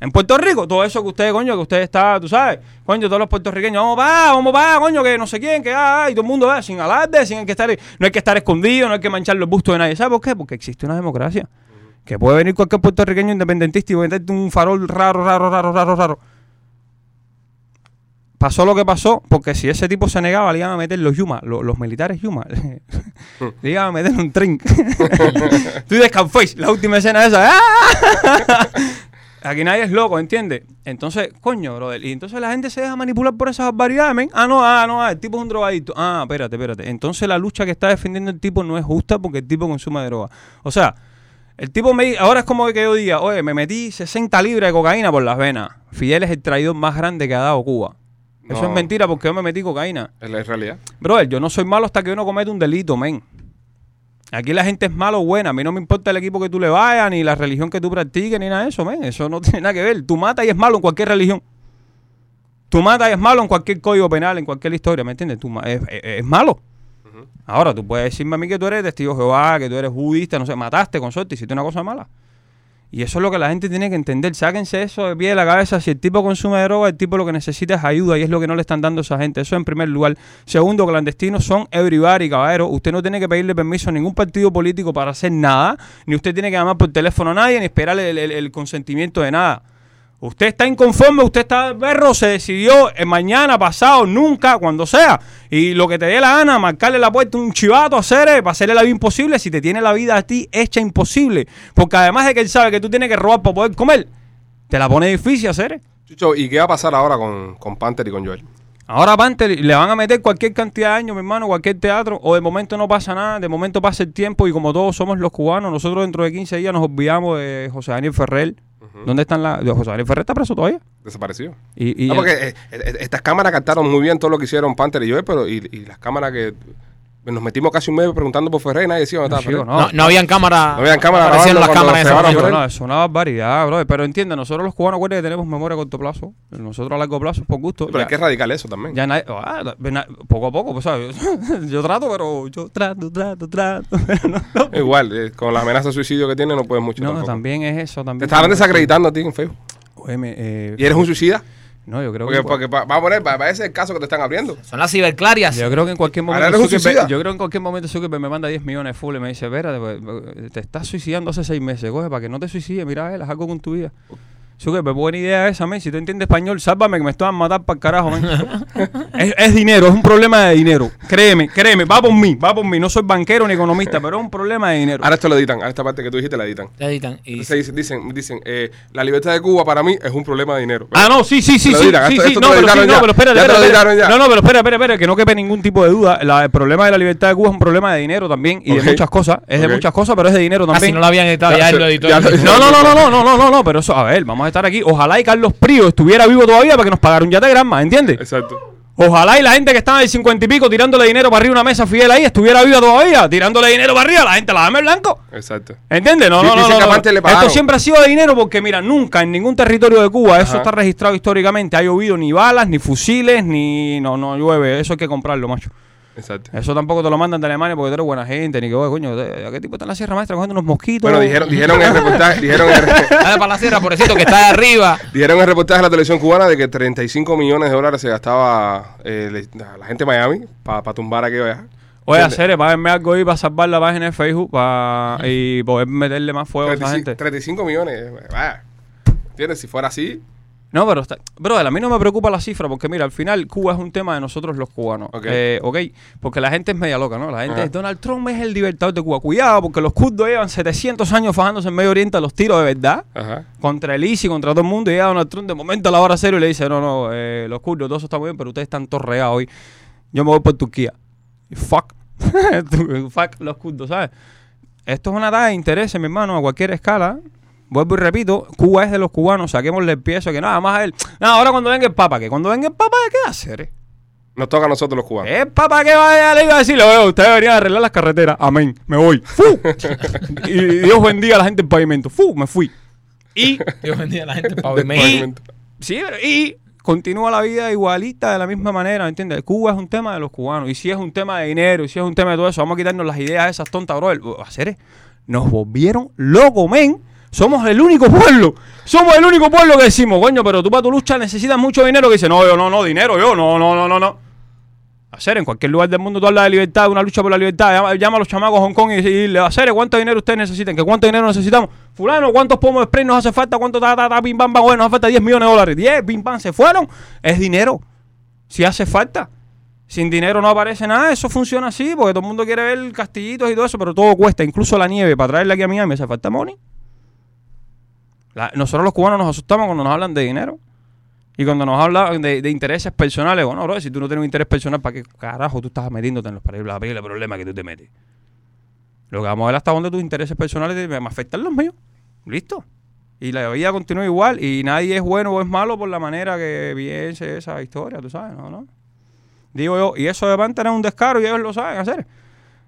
En Puerto Rico, todo eso que usted, coño, que usted está, tú sabes, coño, todos los puertorriqueños, vamos para, vamos para, coño, que no sé quién, que ah, y todo el mundo va sin alarde, sin que estar, no hay que estar escondido, no hay que manchar los bustos de nadie. ¿Sabe por qué? Porque existe una democracia. Que puede venir cualquier puertorriqueño independentista y venderte un farol raro, raro, raro, raro, raro. Pasó lo que pasó, porque si ese tipo se negaba, le iban a meter los Yuma, lo- los, militares Yuma, le iban a meter un tren. Tú de Scarface, la última escena esa. ¡ah! Aquí nadie es loco, ¿entiendes? Entonces, coño, brother. Y entonces la gente se deja manipular por esas barbaridades, men. Ah, no, ah, no, ah, el tipo es un drogadicto. Ah, espérate, espérate. Entonces la lucha que está defendiendo el tipo no es justa porque el tipo consume droga. O sea, el tipo me ahora es como que yo diga, oye, me metí 60 libras de cocaína por las venas. Fidel es el traidor más grande que ha dado Cuba. Eso es mentira porque yo me metí cocaína. Es la realidad. Brother, yo no soy malo hasta que yo no cometa un delito, men. Aquí la gente es mala o buena. A mí no me importa el equipo que tú le vayas, ni la religión que tú practiques, ni nada de eso, men. Eso no tiene nada que ver. Tú matas y es malo en cualquier religión. Tú matas y es malo en cualquier código penal, en cualquier historia, ¿me entiendes? Tú es, es- es malo. Ahora, tú puedes decirme a mí que tú eres testigo de Jehová, que tú eres budista, no sé, mataste con suerte, hiciste una cosa mala. Y eso es lo que la gente tiene que entender. Sáquense eso de pie de la cabeza. Si el tipo consume droga, el tipo lo que necesita es ayuda y es lo que no le están dando a esa gente. Eso en primer lugar. Segundo, clandestinos son everybody, caballero. Usted no tiene que pedirle permiso a ningún partido político para hacer nada. Ni usted tiene que llamar por teléfono a nadie, ni esperar el, el- el consentimiento de nada. Usted está inconforme, usted está perro, se decidió eh, mañana, pasado, nunca, cuando sea. Y lo que te dé la gana, marcarle la puerta a un chivato, hacer, eh, para hacerle la vida imposible, si te tiene la vida a ti hecha imposible. Porque además de que él sabe que tú tienes que robar para poder comer, te la pone difícil hacer. eh. Chucho, ¿y qué va a pasar ahora con, con Panther y con Joel? Ahora Panther le van a meter cualquier cantidad de años, mi hermano, cualquier teatro, o de momento no pasa nada, de momento pasa el tiempo y como todos somos los cubanos, nosotros dentro de 15 días nos olvidamos de José Daniel Ferrer. ¿Dónde están las...? José Daniel Ferrer está preso todavía. Desapareció. Y, y No, porque eh, eh, estas cámaras captaron muy bien todo lo que hicieron Panther y Joel, pero y, y las cámaras que nos metimos casi un mes preguntando por Ferrer y nadie decía dónde No, estaba no. No, no habían cámara. No habían cámara aparecieron las cámaras en. No, no, es una barbaridad, bro. Pero entiende, nosotros los cubanos, acuérdate que tenemos memoria a corto plazo. Nosotros a largo plazo, por gusto. Pero ya, es que es radical eso también. ya nadie- ah, na- poco a poco, pues, ¿sabes? Yo, trato, pero yo trato, trato, trato. pero no, no. Igual, eh, con la amenaza de suicidio que tiene no puedes mucho No, tampoco. también es eso. Te También estaban desacreditando a ti en Facebook. Óyeme, eh, ¿Y eres un suicida? No, yo creo Porque, que... porque pa- va a poner, va- parece el caso que te están abriendo. Son las ciberclarias. Yo creo que en cualquier momento Zuckerberg, yo creo que en cualquier momento Zuckerberg me manda 10 millones full y me dice, espérate, pues, eh, te estás suicidando hace seis meses, coge, para que no te suicides, mira, él, haz algo con tu vida. Yo que buena idea esa, men. Si tú entiendes español, sálvame que me están matando para el carajo, es, dinero, es un problema de dinero. Créeme, créeme, va por mí, va por mí. No soy banquero ni economista, pero es un problema de dinero. Ahora esto lo editan, ahora esta parte que tú dijiste la editan. La editan. Y... Dicen, dicen, dicen eh, la libertad de Cuba para mí es un problema de dinero. Ah, no, sí, sí, sí, sí, sí, sí, no, pero no, pero espérate, espérate. No, no, pero espera, espera, espera, que no quepe ningún tipo de duda. La, el problema de la libertad de Cuba es un problema de dinero también y de muchas cosas. Es de muchas cosas, pero es de dinero también. Ah, si no lo habían editado ya, ya, se, lo editó ya No, no, no, no, no, no, no, no, pero eso, a ver, vamos a estar aquí. Ojalá y Carlos Prío estuviera vivo todavía para que nos pagara un yate grama, ¿entiendes? Exacto. Ojalá y la gente que estaba en el cincuenta y pico tirándole dinero para arriba a una mesa fiel ahí estuviera viva todavía, tirándole dinero para arriba, la gente la dame blanco. Exacto. ¿Entiendes? No, no, no. Esto siempre ha sido de dinero porque, mira, nunca en ningún territorio de Cuba, eso Ajá. está registrado históricamente, ha llovido ni balas, ni fusiles, ni. No, no llueve. Eso hay que comprarlo, macho. Exacto. Eso tampoco te lo mandan de Alemania porque tú eres buena gente, ni que, oye, coño, ¿de- ¿a qué tipo está en la Sierra Maestra cogiendo unos mosquitos? Bueno, dijeron, dijeron en el reportaje, dijeron en el, Dale para la sierra, pobrecito, que está de arriba. dijeron en el reportaje de la televisión cubana de que 35 millones de dólares se gastaba eh, la gente de Miami para tumbar aquello allá. Oye, hacer, páguenme algo ahí para salvar la página de Facebook para, y poder meterle más fuego a esa 35, gente. 35 millones. eh, vaya. ¿Entiendes? Si fuera así. No, pero, está, brother, a mí no me preocupa la cifra porque, mira, al final Cuba es un tema de nosotros los cubanos. Ok. Eh, ok, porque la gente es media loca, ¿no? La gente Ajá. es Donald Trump es el libertador de Cuba. Cuidado, porque los kurdos llevan 700 años fajándose en Medio Oriente a los tiros de verdad. Ajá. Contra el ISIS, contra todo el mundo. Y llega Donald Trump de momento a la hora cero y le dice: No, no, eh, los kurdos, todo eso está muy bien, pero ustedes están todos regados hoy. Yo me voy por Turquía. Y fuck. fuck los kurdos, ¿sabes? Esto es una talla de intereses, mi hermano, a cualquier escala. Vuelvo y repito, Cuba es de los cubanos, saquémosle el pie eso, que nada más a él. Nada, ahora cuando venga el Papa, que cuando venga el Papa, ¿qué va a hacer? Nos toca a nosotros los cubanos. El Papa que vaya, le iba a decir, lo veo, usted debería arreglar las carreteras. Amén, me voy. ¡Fu! y Dios bendiga a la gente del pavimento. ¡Fu! Me fui. Y Dios bendiga a la gente pavimento. pavimento. Sí, pero- y continúa la vida igualita de la misma manera, ¿me entiendes? Cuba es un tema de los cubanos. Y si es un tema de dinero, y si es un tema de todo eso, vamos a quitarnos las ideas esas tontas, bro. Hacer nos volvieron locos, men. Somos el único pueblo. Somos el único pueblo que decimos, coño, pero tú para tu lucha necesitas mucho dinero. Que dice, no, yo no, no, dinero, yo, no, no, no, no, no. Hacer en cualquier lugar del mundo tú hablas de libertad, una lucha por la libertad, llama, a los chamacos Hong Kong y dile, hacer cuánto dinero ustedes necesitan, que cuánto dinero necesitamos. Fulano, ¿cuántos pomos de spray nos hace falta? ¿Cuánto ta, ta, ta, pim, pam, pam? Bueno, nos hace falta 10 millones de dólares. 10, pim, pam, se fueron. Es dinero. Si hace falta. Sin dinero no aparece nada, eso funciona así, porque todo el mundo quiere ver castillitos y todo eso, pero todo cuesta, incluso la nieve, para traerla aquí a Miami hace falta money. La- nosotros los cubanos nos asustamos cuando nos hablan de dinero. Y cuando nos hablan de, intereses personales, bueno, bro, si tú no tienes un interés personal, ¿para qué carajo tú estás metiéndote en los para el problema que tú te metes? Lo que vamos a ver hasta dónde tus intereses personales me afectan los míos. Listo. Y la vida continúa igual y nadie es bueno o es malo por la manera que piense esa historia, tú sabes, ¿no? ¿no? Digo yo, y eso de Panther es un descaro y ellos lo saben hacer.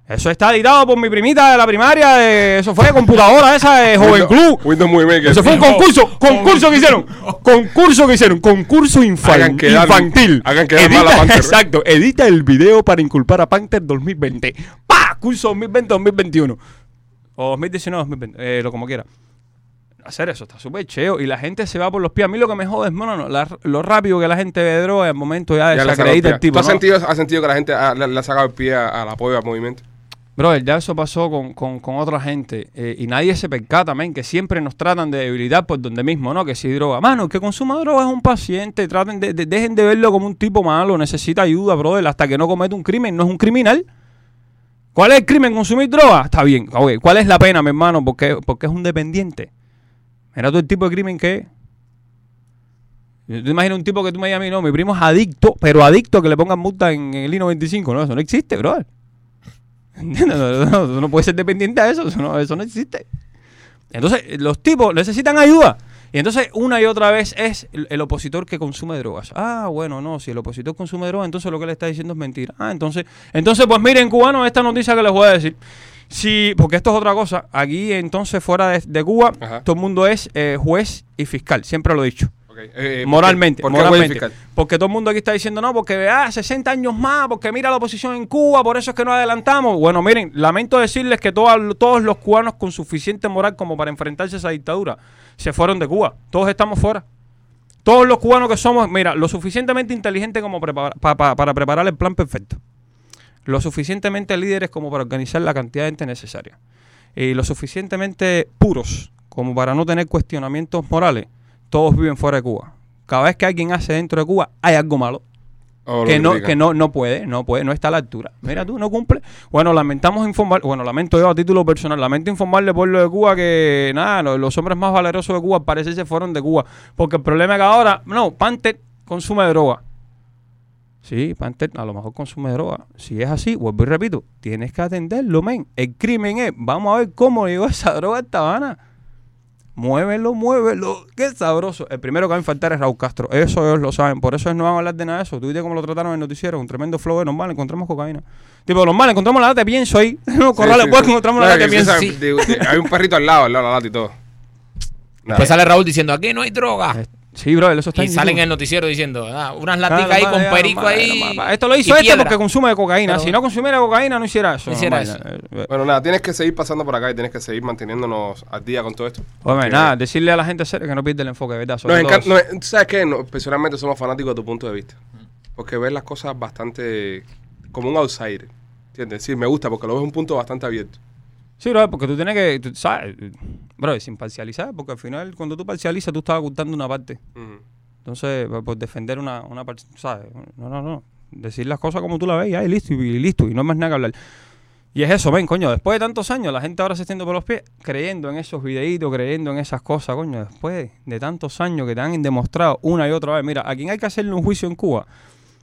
Eso está editado por mi primita de la primaria, de, eso fue computadora esa de Joven Club. Windows Movie Maker. Eso fue un concurso, concurso que hicieron, concurso que hicieron, concurso infan- Hagan quedar- infantil. hagan quedar edita, mal a Panther. Exacto, edita el video para inculpar a Panther 2020. ¡Pah! Curso 2020-2021. O 2019-2020, eh, lo como quiera. Hacer eso está súper cheo y la gente se va por los pies. A mí lo que me jode es, mano, la- lo rápido que la gente ve droga, al momento ya Ya el desacredita el tipo. ¿Tú has ¿no? sentido, has sentido que la gente ha- le, le ha sacado el pie a- al apoyo al movimiento? Brother, ya eso pasó con, con, con otra gente eh, y nadie se percata, men, que siempre nos tratan de debilitar por donde mismo, ¿no? Que si droga. Mano, el que consuma droga es un paciente, traten de, de- dejen de verlo como un tipo malo, necesita ayuda, brother, hasta que no comete un crimen, no es un criminal. ¿Cuál es el crimen? ¿Consumir droga? Está bien. ¿Cuál es la pena, mi hermano? Porque, porque es un dependiente. Mira tú el tipo de crimen que es. Yo te imagino un tipo que tú me digas a mí, no, mi primo es adicto, pero adicto que le pongan multa en, en el I-95. No, eso no existe, brother. No, no, no, no puede ser dependiente a eso, eso no, eso no existe. Entonces, los tipos necesitan ayuda. Y entonces, una y otra vez es el, el opositor que consume drogas. Ah, bueno, no, si el opositor consume drogas, entonces lo que le está diciendo es mentira. Ah, entonces, entonces pues miren, cubanos, esta noticia que les voy a decir. Sí, porque esto es otra cosa. Aquí, entonces, fuera de, de Cuba, Ajá. todo el mundo es eh, juez y fiscal. Siempre lo he dicho. Eh, ¿por qué- moralmente, ¿Por qué moralmente. fiscal? Porque todo el mundo aquí está diciendo, no, porque ah, 60 años más, porque mira la oposición en Cuba, por eso es que no adelantamos. Bueno, miren, lamento decirles que todas- todos los cubanos con suficiente moral como para enfrentarse a esa dictadura se fueron de Cuba. Todos estamos fuera. Todos los cubanos que somos, mira, lo suficientemente inteligentes como prepara- pa- pa- para preparar el plan perfecto. Lo suficientemente líderes como para organizar la cantidad de gente necesaria. Y lo suficientemente puros como para no tener cuestionamientos morales. Todos viven fuera de Cuba. Cada vez que alguien hace dentro de Cuba, hay algo malo O lo que no, que no, no puede, no puede, no está a la altura. Mira tú, no cumple. Bueno, lamentamos informar, bueno, lamento yo a título personal, lamento informarle al pueblo de Cuba que nada, lo- los hombres más valerosos de Cuba parece se fueron de Cuba. Porque el problema es que ahora, no, Panther consume droga. Sí, Panther a lo mejor consume droga. Si es así, vuelvo y repito, tienes que atenderlo, men. El crimen es, vamos a ver cómo llegó esa droga a esta Habana. Muévelo, muévelo. Qué sabroso. El primero que va a infartar es Raúl Castro. Eso ellos lo saben. Por eso no van a hablar de nada de eso. Tú viste cómo lo trataron en el noticiero. Un tremendo flow de normal. Encontramos cocaína. Tipo, normal, encontramos la lata de pienso ahí. No, Sí, corrales, sí, pues, sí. encontramos No, la lata de pienso. sabe, de- de- hay un perrito al lado, al lado de la lata y todo. Nada. Pues sale Raúl diciendo, aquí no hay droga. Sí, bro, eso está Y en sale en YouTube. el noticiero diciendo, ah, unas Claro, laticas ahí con perico ahí. Esto lo hizo este piedra. porque consume cocaína. Pero- si no consumiera cocaína, no hiciera eso. No hiciera eso. Eh, eh, Bueno, nada, tienes que seguir pasando por acá y tienes que seguir manteniéndonos al día con todo esto. Hombre, Porque nada, decirle a la gente seria que no pierda el enfoque, ¿verdad? Sobre encanta, nos- ¿Sabes qué? No, personalmente somos fanáticos de tu punto de vista. Porque ves las cosas bastante como un outsider. ¿Entiendes? Sí, me gusta porque lo ves un punto bastante abierto. Sí, bro, porque tú tienes que, tú sabes, bro, sin parcializar, porque al final cuando tú parcializas tú estás ocultando una parte. Entonces, por, por defender una, una parte, ¿sabes? No, no, no. Decir las cosas como tú las ves, ya, y listo, y, y listo, y no hay más nada que hablar. Y es eso, ven, coño, después de tantos años, la gente ahora se extiende por los pies, creyendo en esos videitos, creyendo en esas cosas, coño, después de tantos años que te han demostrado una y otra vez, mira, a quien hay que hacerle un juicio en Cuba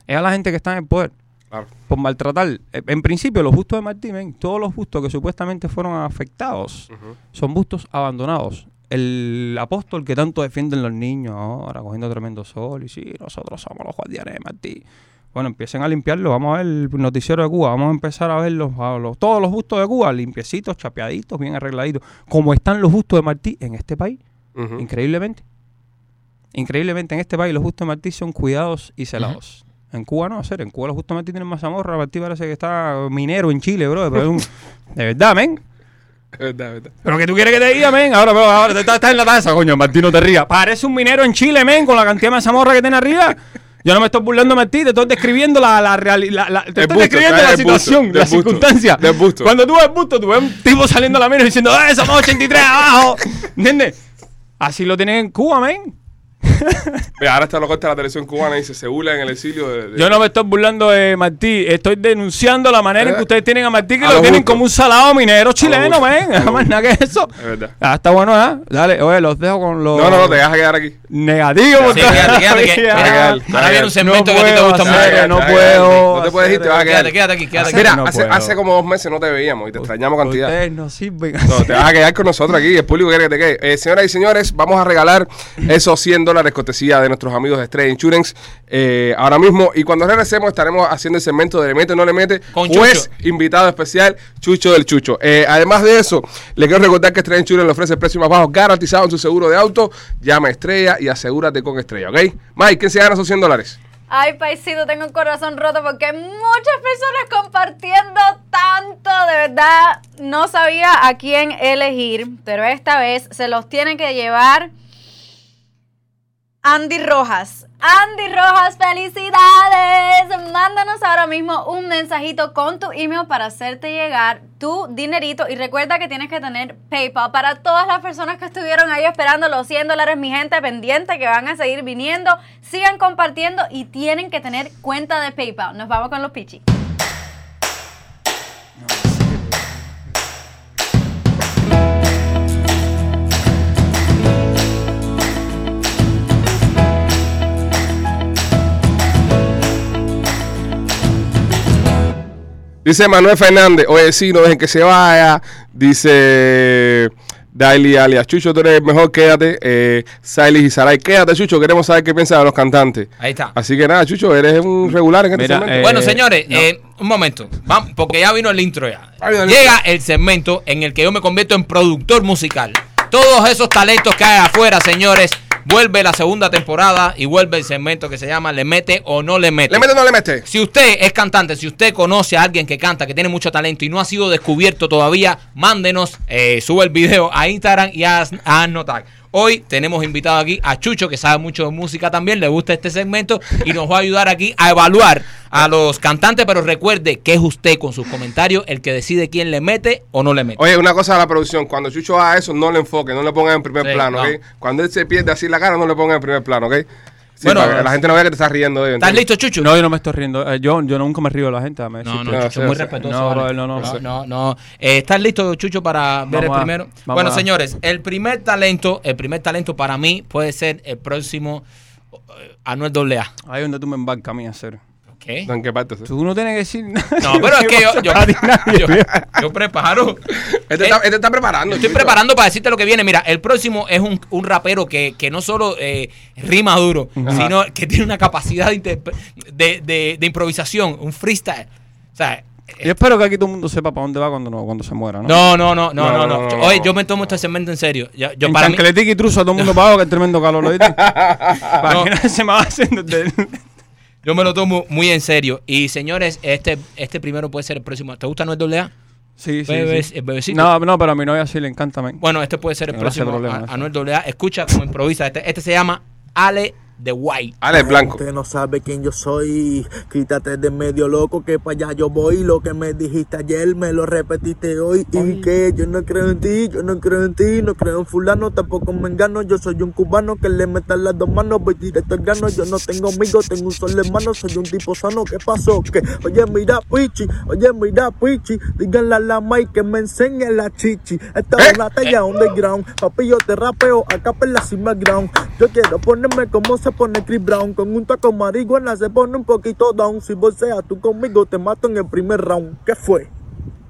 es a la gente que está en el poder Claro. por maltratar. eh, En principio, los bustos de Martí, ven, todos los bustos que supuestamente fueron afectados son bustos abandonados. El apóstol que tanto defienden los niños ahora, cogiendo tremendo sol, y sí, nosotros somos los guardianes de Martí. Bueno, empiecen a limpiarlo. Vamos a ver el noticiero de Cuba. Vamos a empezar a ver los, a los- todos los bustos de Cuba, limpiecitos, chapeaditos, bien arregladitos. Como están los bustos de Martí en este país. Increíblemente. Increíblemente en este país los bustos de Martí son cuidados y celados. En Cuba no, hacer. En Cuba de Martí tienen más zamorra. Martí parece que está minero en Chile, bro. Pero es un- de verdad, men. Es verdad, es verdad. Pero que tú quieres que te diga, men. Ahora, pero ahora estás estás en la taza, coño. Martí no te rías. Parece un minero en Chile, men, con la cantidad de mazamorra que tiene arriba. Yo no me estoy burlando de Martí, te estoy describiendo la, la realidad. La, te estoy busto, describiendo la busto, situación, del la busto, circunstancia. busto. Cuando tú ves busto, tú ves un tipo saliendo a la mina diciendo, ¡eh, somos 83 abajo! ¿Entiendes? Así lo tienen en Cuba, men. Mira, ahora está lo corta la televisión cubana y dice, se burla en el exilio de, de- Yo no me estoy burlando de Martí, estoy denunciando la manera en que ustedes tienen a Martí, que a lo lo tienen justo. como un salado minero chileno. Nada más nada que eso. Es verdad. Ah, está bueno, ¿eh? Dale, oye, los dejo con los No, no, no, te dejas quedar aquí. negativos. Sí, quédate, quédate, que- Ya. quedar. Ahora viene un segmento No que a ti te gusta mucho. No puedo No te puedes ir, te vas a quedar. Quédate, quédate aquí, quédate aquí. Mira, hace, como dos meses no te veíamos y te extrañamos cantidad. Ustedes no sirven. No, te vas a quedar con nosotros aquí. El público quiere que te quede. Eh, señoras y señores, vamos a regalar esos 100 dólares cortesía de nuestros amigos de Estrella Insurance eh, ahora mismo. Y cuando regresemos, estaremos haciendo el segmento de Le Mete o No Le Mete. Con Juez Chucho. invitado especial, Chucho del Chucho. Eh, además de eso, le quiero recordar que Estrella Insurance le ofrece el precio más bajo garantizado en su seguro de auto. Llama a Estrella y asegúrate con Estrella, ¿ok? Mike, ¿quién se gana esos 100 dólares? Ay, paisito, tengo un corazón roto porque hay muchas personas compartiendo tanto. De verdad, no sabía a quién elegir, pero esta vez se los tiene que llevar Andy Rojas. Andy Rojas, felicidades. Mándanos ahora mismo un mensajito con tu email para hacerte llegar tu dinerito. Y recuerda que tienes que tener PayPal para todas las personas que estuvieron ahí esperando los 100 dólares, mi gente pendiente, que van a seguir viniendo. Sigan compartiendo y tienen que tener cuenta de PayPal. Nos vamos con los pichis. Dice Manuel Fernández, oye, sí, no dejen que se vaya. Dice Daily alias Chucho, tú eres mejor, quédate. Eh, Silas y Saray, quédate, Chucho, queremos saber qué piensas de los cantantes. Ahí está. Así que nada, Chucho, eres un regular en este Mira, segmento. eh, Bueno, señores, eh, un momento. Vamos, porque ya vino el intro ya. Ah, Llega el segmento en el que yo me convierto en productor musical. Todos esos talentos que hay afuera, señores. Vuelve la segunda temporada y vuelve el segmento que se llama Le mete o no le mete. ¿Le mete o no le mete? Si usted es cantante, si usted conoce a alguien que canta, que tiene mucho talento y no ha sido descubierto todavía, mándenos, eh, sube el video a Instagram y a, a Tag. Hoy tenemos invitado aquí a Chucho, que sabe mucho de música también, le gusta este segmento y nos va a ayudar aquí a evaluar a los cantantes, pero recuerde que es usted con sus comentarios el que decide quién le mete o no le mete. Oye, una cosa a la producción, cuando Chucho haga eso, no le enfoque, no le ponga en primer Sí, plano, no. ¿ok? Cuando él se pierde así la cara, no le ponga en primer plano, ¿ok? Sí, Bueno, para que la gente no vea que te estás riendo él. ¿Estás ¿entiendes? listo, Chucho? No, yo no me estoy riendo. Eh, yo, yo nunca me río de la gente. dame No, decirte. no, No, Chucho, sí, muy sí. respetuoso. No, vale. brother, no, no. no, no, no. Eh, ¿Estás listo, Chucho, para ver el a- primero? vamos bueno, a- señores, el primer talento, el primer talento para mí puede ser el próximo eh, Anuel AA. Ahí donde tú me embarcas a mí a hacer. ¿Qué? ¿En qué parte? sí? Tú no tienes que decir nada. No, pero es que yo, yo, yo, yo preparo. Este, está, este está preparando. Estoy Chucho. preparando para decirte lo que viene. Mira, el próximo es un, un rapero que, que no solo eh, rima duro, sino que tiene una capacidad de, de, de- de improvisación, un freestyle. O sea, Yo espero que aquí todo el mundo sepa para dónde va cuando, no, cuando se muera, ¿no? no, no, no, no, No, no, no, no. no, Oye, no. yo me tomo este segmento en serio. Yo, yo en para mí- y truzo a todo el mundo para abajo que es tremendo calor, ¿lo viste? Para No. que nadie se me va haciendo. Yo me lo tomo muy en serio. Y señores, este, este primero puede ser el próximo. ¿Te gusta Noel AA? Sí, sí, Bebes- sí. el bebecito. No, no, pero a mi novia sí le encanta, men. Bueno, este puede ser el No, no próximo problema, a-. Anuel AA. Escucha cómo improvisa. Este, este se llama Ale de White. Alex Blanco. Usted no sabe quién yo soy. Quítate de medio loco que para allá yo voy. Lo que me dijiste ayer me lo repetiste hoy. Y que yo no creo en ti, yo no creo en ti, no creo en fulano, tampoco me engano. Yo soy un cubano que le metan las dos manos, voy directo al grano. Yo no tengo amigos, tengo un sol en mano, soy un tipo sano. ¿Qué pasó? Que oye, mira, Pichi, oye, mira, Pichi. Díganle a la May que me enseñe la chichi. Esta es una talla underground. Papi, yo te rapeo acá por la cima ground. Yo quiero ponerme como se pone Chris Brown. Con un taco marihuana se pone un poquito down. Si vos seas tú conmigo, te mato en el primer round. ¿Qué fue?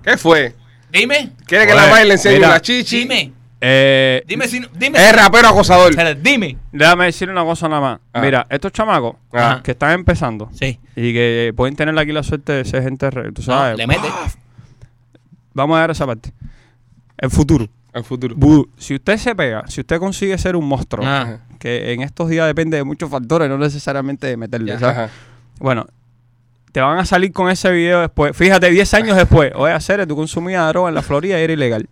¿Qué fue? Dime, ¿Quiere que la May le enseñe una chichi? dime, Eh, dime si, dime. Es rapero acosador. Espera, dime. déjame decir una cosa nada más. Ah. Mira, estos chamacos Ajá. que están empezando Sí. y que pueden tener aquí la suerte de ser gente, re- tú No, sabes. le mete. Vamos a ver esa parte. El futuro. El futuro. Bu- Si usted se pega, si usted consigue ser un monstruo, Ah. que en estos días depende de muchos factores, no necesariamente de meterle. Bueno, te van a salir con ese video después. Fíjate, 10 años después. Oye, hacer, tú consumías droga en la Florida y era ilegal.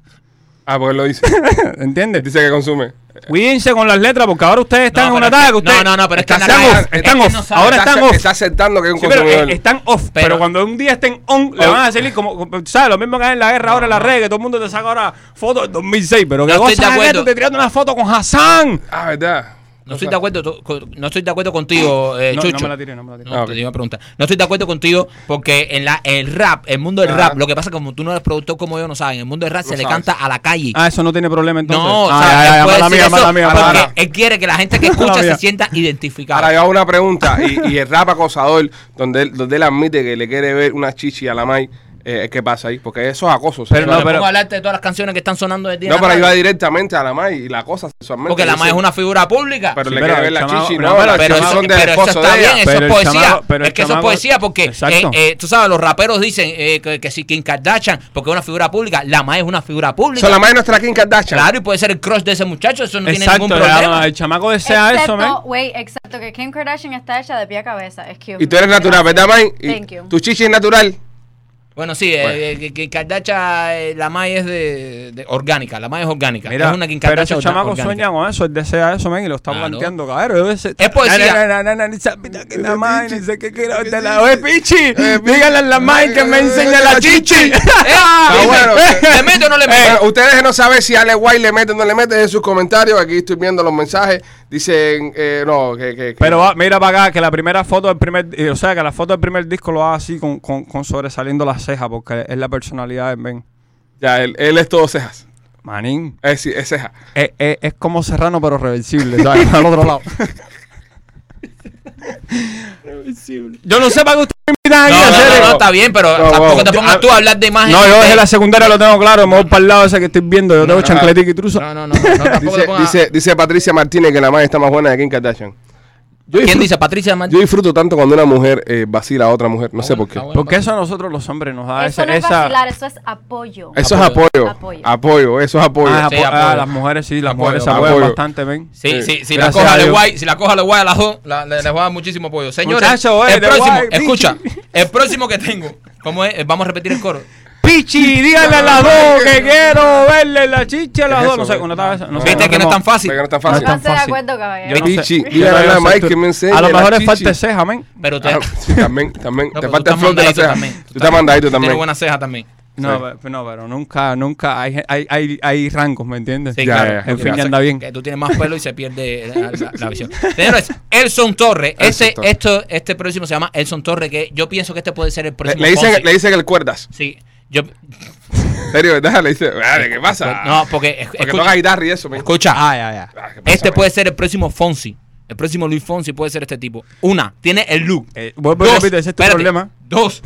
Ah, porque él lo dice. ¿Entiendes? Dice que consume. Cuídense con las letras porque ahora ustedes están No, en pero una es que- etapa que ustedes no, no, no, pero es que están la off, es están off. no ahora está, están off. está aceptando que es un Sí, pero eh, están off. Pero, Pero- cuando un día estén on, le Oh. van a salir como, ¿sabes? Lo mismo que hay en la guerra ahora en las redes, que todo el mundo te saca ahora fotos del 2006. Pero que No estoy cosa de es acuerdo. esto? Te tirando una foto con Hassan. Ah, ¿verdad? No estoy de acuerdo, no estoy de acuerdo contigo, eh, No, Chucho. no me la tiré, no me la tiré. No, Ah, te ok. iba a preguntar. No estoy de acuerdo contigo porque en la el rap, el mundo del Ah. rap, lo que pasa es que como tú no eres productor como yo, no sabes, en el mundo del rap No se le sabes. canta a la calle. Ah, eso no tiene problema entonces. no, ah, o sea, mía, mala mía, porque mala mía. él quiere que la gente que escucha se sienta identificada. Ahora yo hago una pregunta y, y el rap acosador, donde él, donde él admite que le quiere ver una chichi a la May, eh, ¿qué pasa ahí? Porque eso es acoso. Pero Pero no, no, a hablarte de todas las canciones que están sonando del día. No, pero ahí va radio. directamente a la May y la cosa sexualmente. Porque la May es una figura pública. Pero Sí, le pero quiere ver la chichi, no, no, pero pero eso, son del pero eso esposo está de bien, ella. eso Pero es el poesía. pero es que eso es poesía porque, Exacto. eh, eh, tú sabes, los raperos dicen eh, que, que si Kim Kardashian, porque es una figura pública, la May es una figura pública. La May es nuestra Kim Kardashian. Claro, y puede ser el crush de ese muchacho, eso no tiene Exacto, ningún problema. el chamaco desea eso, man. Wait, excepto que Kim Kardashian está hecha de pie a cabeza. Y tú eres natural, ¿verdad, May? Y Thank you. Tu chichi es natural. Bueno, sí, eh, Bueno. eh, que, que Kardashian, eh, la May es de, de orgánica, la May es orgánica. Mira, es una Kim pero esos chamacos sueñan con eso, él desea eso, man, y lo está Claro. planteando, cabrón. Es Es poesía. Na, na, na, que la ni sé qué quiero, te la- Oye, pichi, díganle a la May que me enseñe la chichi. Ah. ¿Le mete o no le mete? Ustedes no saben si Ale White le mete o no le mete en sus comentarios. Aquí estoy viendo los mensajes. Dicen, eh, no, que. que, que- Pero va, mira para acá, que la primera foto del primer, eh, o sea, que la foto del primer disco lo haga así con, con, con sobresaliendo las cejas, porque es la personalidad de Ben. Ya, él, él es todo cejas. Manín, Es, sí, es ceja. es, es, es como Serrano, pero reversible, ¿sabes? Al otro lado. Yo no sé para qué ustedes me invitan aquí No, a no, hacer no, eso. no, está bien, pero No, tampoco wow. te pongas tú a hablar de imagen. No, yo desde de- la secundaria lo tengo claro, me voy para el lado ese que estoy viendo, yo tengo chancletica y truza. No, no, no, no, no, Dice, dice, dice Patricia Martínez que la May está más buena de Kim Kardashian. Yo ¿Quién disfruto, dice? Patricia Martínez. yo disfruto tanto cuando una mujer eh, vacila a otra mujer. No sé por qué. Bueno, Porque eso a nosotros los hombres nos da Eso esa... no es esa vacilar, eso es apoyo. Eso es Apoyo. apoyo. Apoyo. Apoyo, eso es apoyo. Ah, Sí, apo- ah, apoyo. las mujeres sí, las Apoyo, mujeres se apoyo. apoyan bastante, ven. Sí, Sí. sí, si la coja de guay, si la coja de guay a la jo, la- le, les va a dar muchísimo apoyo. Señores, Muchacho, eh, el próximo, guay, escucha, el próximo que tengo, ¿cómo es? Vamos a repetir el coro. Pichi, díganle a las dos que quiero verle la chicha a las ¿Qué es dos. No sé, una tabla- no sé, Viste que no es tan fácil. No es tan No fácil. es tan Pónganse de fácil. acuerdo, caballero. no Pichi, dígale a no Mike que me enseñe A lo mejor es falta de ceja, men. Pero te, Ah, sí, también, también. No, te pero falta el flow de la ceja. también. Tú estás mandadito Tienes también. buena ceja también. No, Sí. pe- no, pero nunca, nunca hay, hay, hay, hay rangos, ¿me entiendes? Sí, Ya, claro. En Lo fin, que pasa anda bien. Que tú tienes más pelo y se pierde la, la- la visión. Señores, Elson Torre. Elson Este, Torre. esto, este próximo se llama Elson Torre, que yo pienso que este puede ser el Le, próximo. le dicen, Fonsi. le dicen el cuerdas. Sí, yo. ¿En serio, verdad? Le dicen, "Vale, ¿qué pasa? No, porque. es- Porque escucha, toca guitarra y eso, men. escucha, Ah, ya, ya. Ah, ¿qué pasa, este puede ser el próximo Fonsi. El próximo Luis Fonsi puede ser este tipo. Una, tiene el look. Eh, Dos, repito, ese es tu espérate. problema. Dos,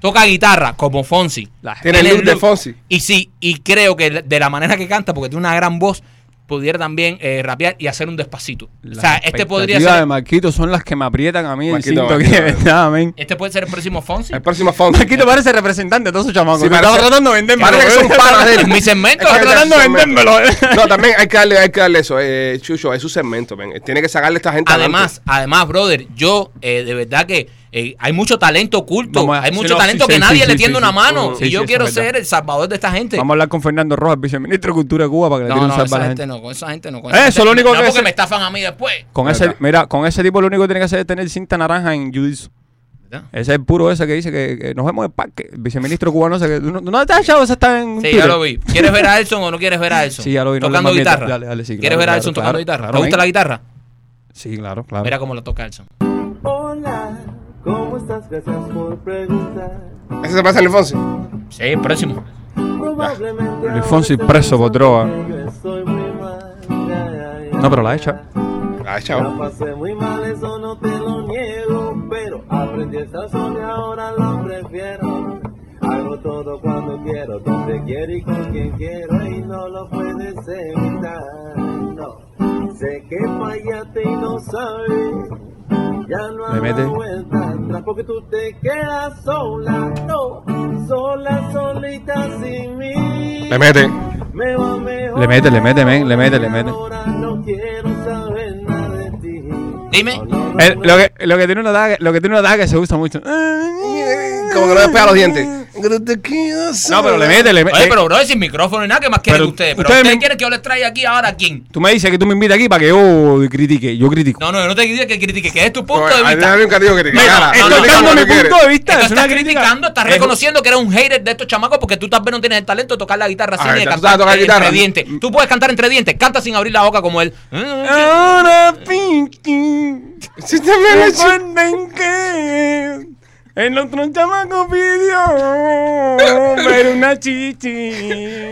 toca guitarra como Fonsi. La- Tiene el look de Fonsi. Y sí, y creo que de la manera que canta, porque tiene una gran voz, pudiera también eh, rapear y hacer un despacito. o sea, este podría expectativas de ser. Marquito son las que me aprietan a mí Marquito, que verdad. Este puede ser el próximo Fonsi. El próximo Fonsi. Marquito parece representante de todos esos chamacos. Sí, Yo estaba parece- tratando de vendérmelo. Parece que son panas de él. Mi segmento. Estaba tratando de vendérmelo. No, también hay que darle, hay que darle eso. Eh, Chucho, es su segmento, men. Tiene que sacarle a esta gente Además, adelante. además, brother, yo eh, de verdad que eh, hay mucho talento oculto, Vamos a- hay sí, mucho no, talento sí, que sí, nadie sí, le sí, tiende sí, una sí. mano. Sí, y sí, yo eso quiero es verdad. ser el salvador de esta gente. Vamos a hablar con Fernando Rojas, viceministro de Cultura de Cuba, para que le No, tire un no, salva a esa la gente gente. no, con esa gente no. Con Eso es gente- lo único no, que porque me estafan a mí después. Con Verdad. ese, mira, con ese tipo lo único que tiene que hacer es tener cinta naranja en judicio. ¿Verdad? Ese es el puro ese que dice que, que nos vemos en el parque. El viceministro cubano ese que... ¿No, no te has echado? Ese está en Sí, Twitter. ya lo vi. ¿Quieres ver a Elson o no quieres ver a Elson? Sí, ya lo vi, no Tocando guitarra. dale, dale, sí, ¿Quieres claro, ver a claro, Elson claro, tocando guitarra? claro, ¿Te gusta ven. la guitarra? Sí, claro, claro. Mira cómo la toca Elson. ¿Cómo estás? Gracias por preguntar. ¿Ese se pasa Fonsi? Sí, próximo. Probablemente Luis Fonsi ahora preso ya. No, pero la ha hecho. Ah, La chao. pasé muy mal, eso no te lo niego, pero aprendí esta zona y ahora lo prefiero. Hago todo cuando quiero, donde quiero y con quien quiero y no lo puedes evitar. No, sé que fallaste y no sabes. Ya no Le hay mete. vuelta atrás porque tú te quedas sola, no, sola, solita sin mí. Le mete. Me va mejor Le mete, le mete, men, le mete, le mete. Ahora no quiero saber nada de ti. Dime. El- lo, que, lo que tiene una daga, lo que tiene una daga que se usa mucho. Como que no despega los dientes. No, pero le mete, le mete. Oye, pero bro, sin micrófono y nada, ¿qué más quieren Pero ustedes? Pero ustedes ustedes me- quieren que yo les traiga aquí ahora a quién? Tú me dices que tú me invitas aquí para que yo critique. Yo critico. No, no, yo no te digo que critique, que es tu punto No, de vista. hay un que te No, no, mi punto de vista. Es estás criticando, estás Es- reconociendo que eres un hater de estos chamacos porque tú también no tienes el talento de tocar la guitarra así Ah, ni de ¿tú sabes cantar tocar entre guitarra? dientes. Tú puedes cantar entre dientes, canta sin abrir la boca como él. Ahora, Pinky. Eché. Recuerden que el otro chamaco pidió ver una chichi.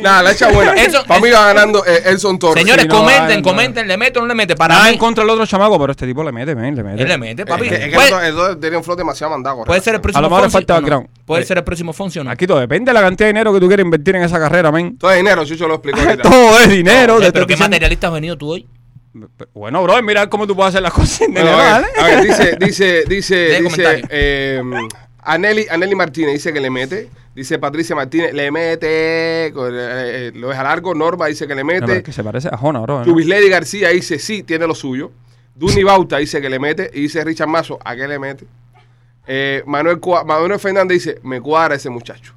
Nada, la echa buena. Eso- Para mí va ganando eh, Elson Torres. Señores, Sí, no, comenten, comenten, le mete o no le mete. Para Nada mí, en contra del otro chamaco, pero este tipo le mete, men, le mete. él le mete, papi. Es que, es que puede, el otro- tiene un flow demasiado mandado. puede ser el próximo A lo mejor le Fonsi falta o no. background. Puede Eh. ser el próximo Fonsi o no. Aquí todo depende de la cantidad de dinero que tú quieres invertir en esa carrera, men. Todo es dinero, Chucho lo explicó ahorita. Todo es dinero. Te pero qué diciendo- materialista has venido tú hoy. Bueno, bro, mira cómo tú puedes hacer las cosas dinero, a ¿vale? ver, a ver, dice, dice, dice, dice, comentario. eh, Aneli, Aneli Martínez dice que le mete. Dice Patricia Martínez, le mete. eh, eh, lo deja largo. Norma dice que le mete. que se parece a Jona, bro. ¿no? Lady García dice sí, tiene lo suyo. Duni Bauta dice que le mete. Y dice Richard Mazo, ¿a qué le mete? Eh, Manuel, Manuel Fernández dice, me cuadra ese muchacho.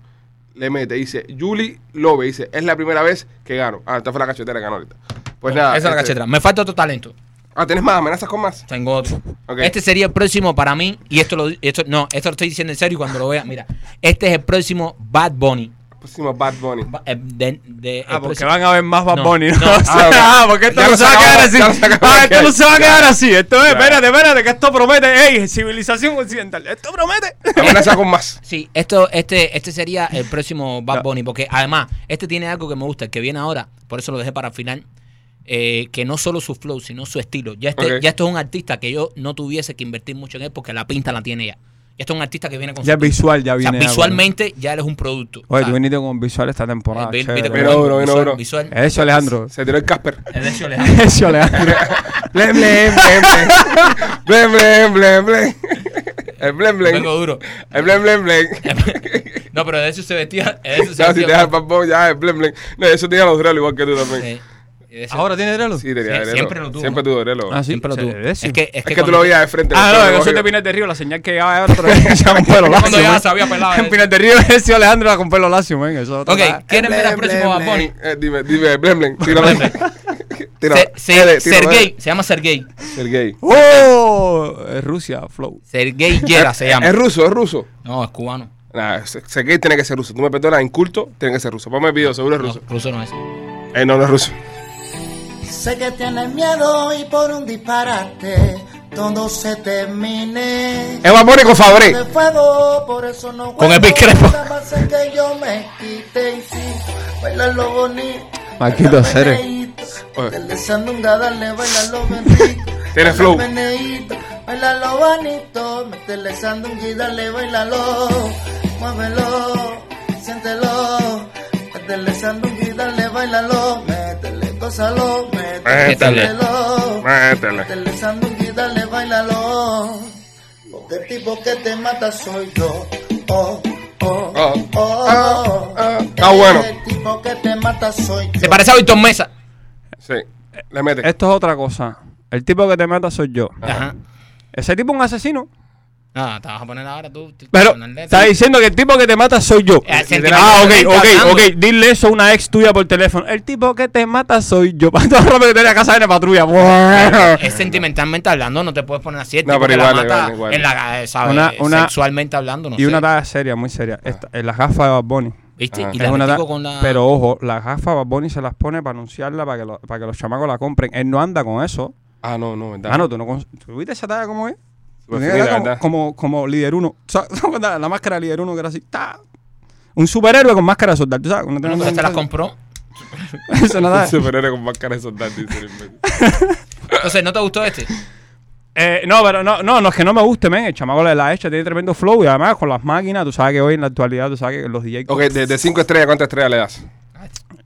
Le mete. Dice, Julie Lobe dice, es la primera vez que gano. Ah, esta fue la cachetera que ganó ahorita. Pues nada. Esa es la este- cachetera. Me falta otro talento. Ah, ¿tenés más? ¿Amenazas con más? Tengo otro. Ok. Este sería el próximo para mí. Y esto lo esto, no, esto lo estoy diciendo en serio y cuando lo vea. Mira, este es el próximo Bad Bunny. Próximo Bad Bunny. Ba- eh, de- de- el Ah, porque próximo- van a haber más Bad No, Bunny, ¿no? no. O sea, Ah, ok. ah, porque esto Ya no lo se va a sacamos, quedar así. ya lo sacamos Ah, aquí. esto no se va a quedar así. Esto es, espérate, espérate, que esto promete. Ey, civilización occidental. Esto promete. Amenaza con más. Sí, esto, este, este sería el próximo Bad. Bunny. Porque además, este tiene algo que me gusta, el que viene ahora. Por eso lo dejé para el final. Eh, que no solo su flow, sino su estilo. Ya, este, Ok. ya esto es un artista que yo no tuviese que invertir mucho en él porque la pinta la tiene ya. Ya esto es un artista que viene con Ya su es visual, ya O sea, viene. visualmente ya él es un producto. Oye, O tú viniste con visual esta temporada. chévere. viste duro, es, vino visual, visual. Eso, Alejandro. Se tiró el Casper. Es de hecho, Alejandro. Eso, Alejandro. Blem, blem, blem, blem. Blem, blem, blem, blem. El blem, blem. Vengo duro. El blem, blem, blem. no, pero de eso se vestía. De eso se Ya, si te vestía das el papón, ya, el blem, blem. No, eso tenía los drelos igual que tú también. Sí. ¿Ahora tiene drelo? Sí, tenía drelo. siempre lo tuvo, Siempre tuvo drelo. Ah, sí. Siempre lo tuvo. Es que, es que, Es que tú lo veías de frente. Ah, el no, yo soy de. Pinar del Río, la señal que otro con pelo lacio. Cuando ya había pelado, En. Pinar del Río ese Alejandro era con pelo lacio, men. Eso Ok, ¿quieren ver al Blem, próximo Bad Bunny? Eh, dime, dime, blem, blem. Tíralo. Blem, Tíralo. Se- se- Dale, tíralo, Sergey, se llama Sergey. Sergey. ¡Oh! Es Rusia, Flow. Sergey Yera se llama. Es ruso, es ruso. No, es cubano. Nah, Se- Sergey tiene que ser ruso. Tú me perdonas, inculto, tiene que ser ruso. Ponme el video, seguro es ruso. ruso no es. Eh, no, no es ruso. Sé que tienes miedo y por un disparate todo se termine. Bunny con Fabré. De fuego, por eso no Con el que yo me quite y sí, baila lo bonito. Baila Ceres. baila lo bonito. Tiene Baila flow. Baila lo bonito, métele sandunga y dale, bailalo. Muévelo, siéntelo. Métele sandunga y dale, bailalo. Métele, gózalo, Métele. Métele. Métele sandunga y dale, bailalo. Porque el tipo que te mata soy yo. Oh, oh, Oh, oh, ah, oh. ah. Está bueno. El tipo que te mata soy yo. Se parece a Víctor Mesa. Sí, le mete. Esto es otra cosa. El tipo que te mata soy yo. Ajá. Ese tipo es un asesino. No, te vas a poner ahora tú. Pero ponerle- está diciendo que el tipo que te mata soy yo. Eh, Ah, ok, ok, ok. Dile eso a una ex tuya por teléfono. El tipo que te mata soy yo. Para todo rato que tenés a casa viene patrulla. Es sentimentalmente hablando, no te puedes poner así. No, pero que la igual, mata igual, igual. En la, eh, Sexualmente hablando, no y una talla seria, muy seria. Esta, en las gafas de Bad Bunny. ¿Viste? Ajá. Y la una con la... Pero ojo, las gafas Bad Bunny se las pone para anunciarla para que, lo- para que los chamacos la compren. Él no anda con eso. Ah, no, no, verdad. Ah, no, tú no. cons- ¿Tú viste esa talla cómo es? Finita, talla como, como, como líder 1. La, la máscara de líder 1 que era así. ¡ta! Un superhéroe con máscara de soldado. ¿Tú sabes? Tiene- pues te las compró. Eso Un superhéroe con máscara de soldado. Entonces, ¿no te gustó este? Eh, no, pero no, no, no es que no me guste, men. El chamaco le la hecha, tiene tremendo flow y además con las máquinas, tú sabes que hoy en la actualidad, tú sabes que los DJs Ok, de, de cinco estrellas, ¿cuántas estrellas le das?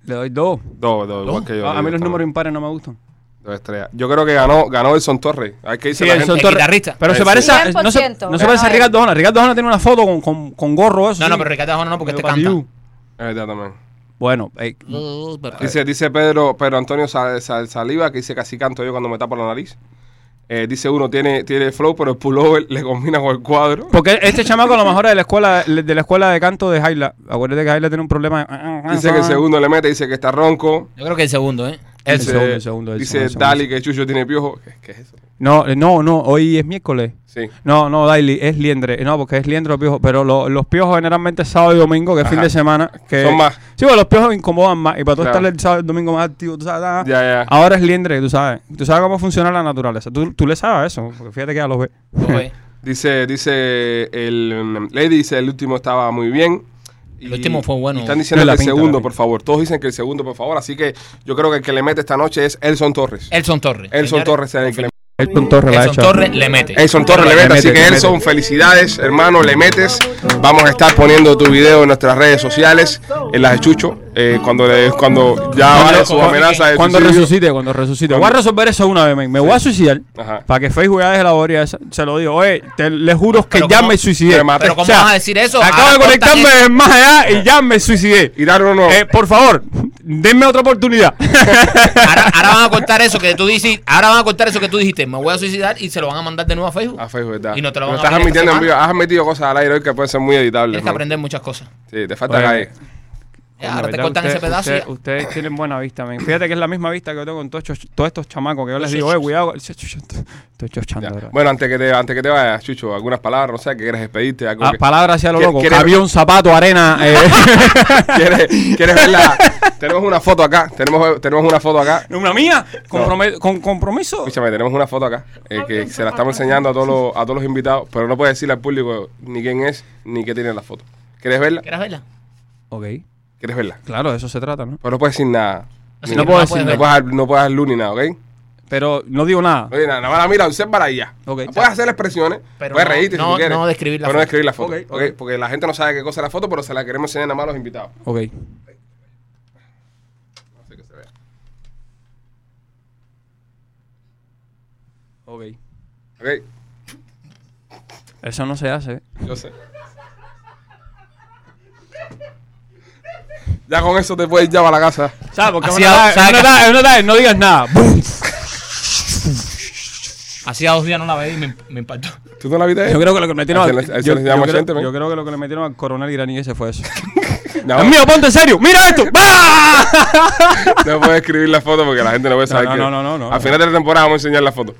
le doy dos. Dos, dos, igual que yo. Ah, a mí los números impares no me gustan. Dos estrellas. Yo creo que ganó, ganó Elson Torres. Hay que irse Sí, la el gente. Son Torres. guitarrista. Pero se parece a, no se, 100%. no se parece a Ricardo Jona. Ricardo Jona tiene una foto con, con, con gorro eso. No, no, pero Ricardo Arjona no, porque este canta. Es verdad también. Bueno, ey, Dice, dice Pedro, Pedro Antonio Sa- Sa- Saliva, que dice que así canto yo cuando me tapo la nariz. Eh, dice uno, tiene, tiene flow, pero el pullover le combina con el cuadro. porque este chamaco a lo mejor es de la escuela de la escuela de canto de Jaila. Acuérdate que Jaila tiene un problema. Dice que el segundo le mete, dice que está ronco. Yo creo que el segundo, ¿eh? El Dice- segundo, el segundo, el Dice segundo, el segundo. Dali que Chucho tiene piojo. ¿Qué, qué es eso? No, eh, no, no, hoy es miércoles. Sí. No, no, Daily, es liendre. No, porque es liendre o piojo. Pero lo- los piojos generalmente es sábado y domingo, que es fin Ajá. de semana. Que, Son más. Sí, pues los piojos incomodan más. Y para tú Claro. estar el sábado y el domingo más activo, tú sabes. ah, Ya, ya. Ahora es liendre, tú sabes. Tú sabes cómo funciona la naturaleza. Tú, tú le sabes eso, porque fíjate que ya lo ves. Oye, Dice, dice el Lady, dice el último estaba muy bien. El último fue bueno. y Están diciendo No, el pinta, segundo, pinta. por favor. Todos dicen que el segundo, por favor. Así que yo creo que el que le mete esta noche es Elson Torres. Elson Torres. Elson Torres es el que le Elton Torres Elson hecho. Torres le mete. Elson Torres le Le mete, mete, así que Elson, mete. felicidades, hermano, le metes. Vamos a estar poniendo tu video en nuestras redes sociales, en las de Chucho, eh, cuando, le- cuando ya vaya su amenaza de Cuando suicidio. resucite, cuando resucite. Voy a resolver eso una vez, men. Me voy a suicidar. Ajá. Para que Facebook ya deje la boria esa. Se lo digo. Oye, te, le juro que Pero ya ¿cómo? me suicidé. Maté. Pero ¿cómo O sea, vas a decir eso? Acabo Ahora de conectarme más allá y ya me suicidé. Y dar uno. Eh, por favor, denme otra oportunidad. Ahora, ahora van a cortar eso que tú dices, ahora van a cortar eso que tú dijiste, me voy a suicidar y se lo van a mandar de nuevo a Facebook. A Facebook, ¿verdad? Y no te lo van a estás esta admitiendo en vivo, has admitido cosas al aire hoy que pueden ser muy editables. Tienes que aprender muchas cosas. Sí, te falta Oye, calle. Ya, ahora te cortan Usted- ese pedazo. y usted- ya. ustedes tienen buena vista, men. Fíjate que es la misma vista que yo tengo con todos estos, todos estos chamacos que yo les digo, eh, cuidado. Estoy chochando. Bueno, antes que, te, antes que te vayas, Chucho, algunas palabras, no sé, que quieres despedirte. Algo que- palabras hacia lo ¿Qué- loco. quieres- Avión, zapato, arena. eh. ¿Quieres, quieres verla? tenemos una foto acá. Tenemos, tenemos una foto acá. ¿Una mía? Comprome- ¿Con compromiso? Escúchame, tenemos una foto acá eh, que se la estamos enseñando a todos, los, a todos los invitados, pero no puedes decirle al público ni quién es ni qué tiene la foto. ¿Quieres verla? ¿Quieres verla? Ok. ¿Quieres verla? Claro, de eso se trata, ¿no? Pero no puedes decir nada. Así no puedo decir puedes no, ver. puedes, dar- no puedes dar luz ni nada, ¿ok? Pero no digo nada. Oye, nada, nada más la mira, observa ya. Ok. No puedes hacer expresiones, Pero puedes no- reírte si no- tú quieres. no describir la pero no describir la foto. Ok, ¿ok? ok. Porque la gente no sabe qué cosa es la foto, pero se la queremos enseñar nada más a los invitados. Ok. Así que se vea. Ok. ¿Ok? Eso no se hace. Yo sé. Ya con eso te puedes ir ya para la casa. ¿Sabes? Porque es una a- edad- ¿sabe es una edad- es una edad, no digas nada. ¡Bum! Hacía dos días no la veía y me, me impactó. ¿Tú no la viste? Yo creo que lo que le metieron al, yo, yo llama creo, gente, ¿no? yo creo que lo que le metieron al coronel iraní ese fue eso. No, mío, ponte en serio. ¡Mira esto! No puedes escribir la foto porque la gente no puede saber no, que- no, no, no, no. Al final de la temporada vamos a enseñar la foto.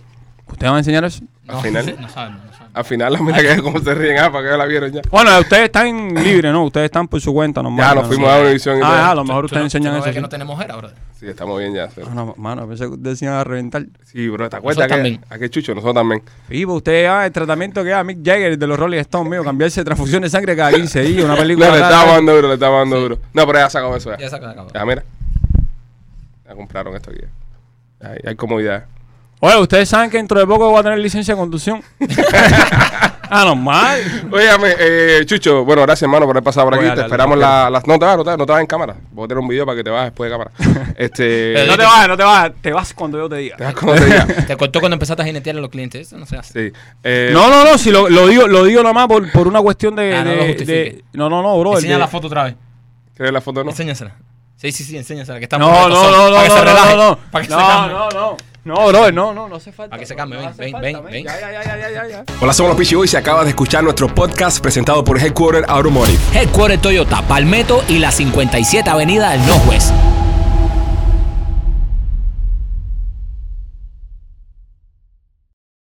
¿Usted va a enseñar eso? Al final. No no sabemos. Al final, mira que cómo se ríen, ah, para que ya la vieron ya. Bueno, ustedes están libres, ¿no? Ustedes están por su cuenta normal. Ya nos ¿no? fuimos a Univision y Ah, todo. ah, a lo mejor ¿Tú ustedes no- enseñan eso. que sí. no tenemos mujer ahora. Sí, estamos bien ya. Ah, no, mano, pensé que iban a reventar. Sí, bro, ¿te acuerdas? Nosotros que también. Aquel chucho, nosotros también. Sí, pues usted, ah, el tratamiento que da Mick Jagger de los Rolling Stones, mío, cambiarse de transfusión de sangre cada 15 días, una película. No, le estábamos dando duro, le estábamos dando duro. No, pero ya sacamos eso ya. Ya. Ya, mira. Ya compraron esto aquí. ya. Hay, hay comodidad. Oye, ustedes saben que dentro de poco voy a tener licencia de conducción. ah, normal. Óigame, eh, Chucho, bueno, gracias hermano por haber pasado por aquí. Oye, te dale, esperamos dale. la- las... No te vas, no te vas, no te vas en cámara. Voy a tener un video para que te vas después de cámara. este... No te vas, no te vas, te vas cuando yo te diga. te vas como te diga. Te cortó cuando empezaste a jinetear a los clientes. Eso no se hace. Sí. Eh, No, no, no, si lo, lo digo, lo digo nomás por, por una cuestión de. Ah, no de- de- no, no, no, bro. Enseña de- la foto otra vez. ¿Quieres la foto no? Enséñasela. Sí, sí, sí, enséñasela. Que está No, muy no, no, no, no, no, no, no. Se No, calme. no, no. No, bro, no, no, no hace falta. Para que se bro, cambie, no ven, falta, ven, man. ven. Ya, ya, ya, ya, ya, ya. Hola, somos los Pichi Boys y acabas de escuchar nuestro podcast presentado por Headquarter Automotive. Headquarter Toyota, Palmetto y la 57 Avenida del Northwest.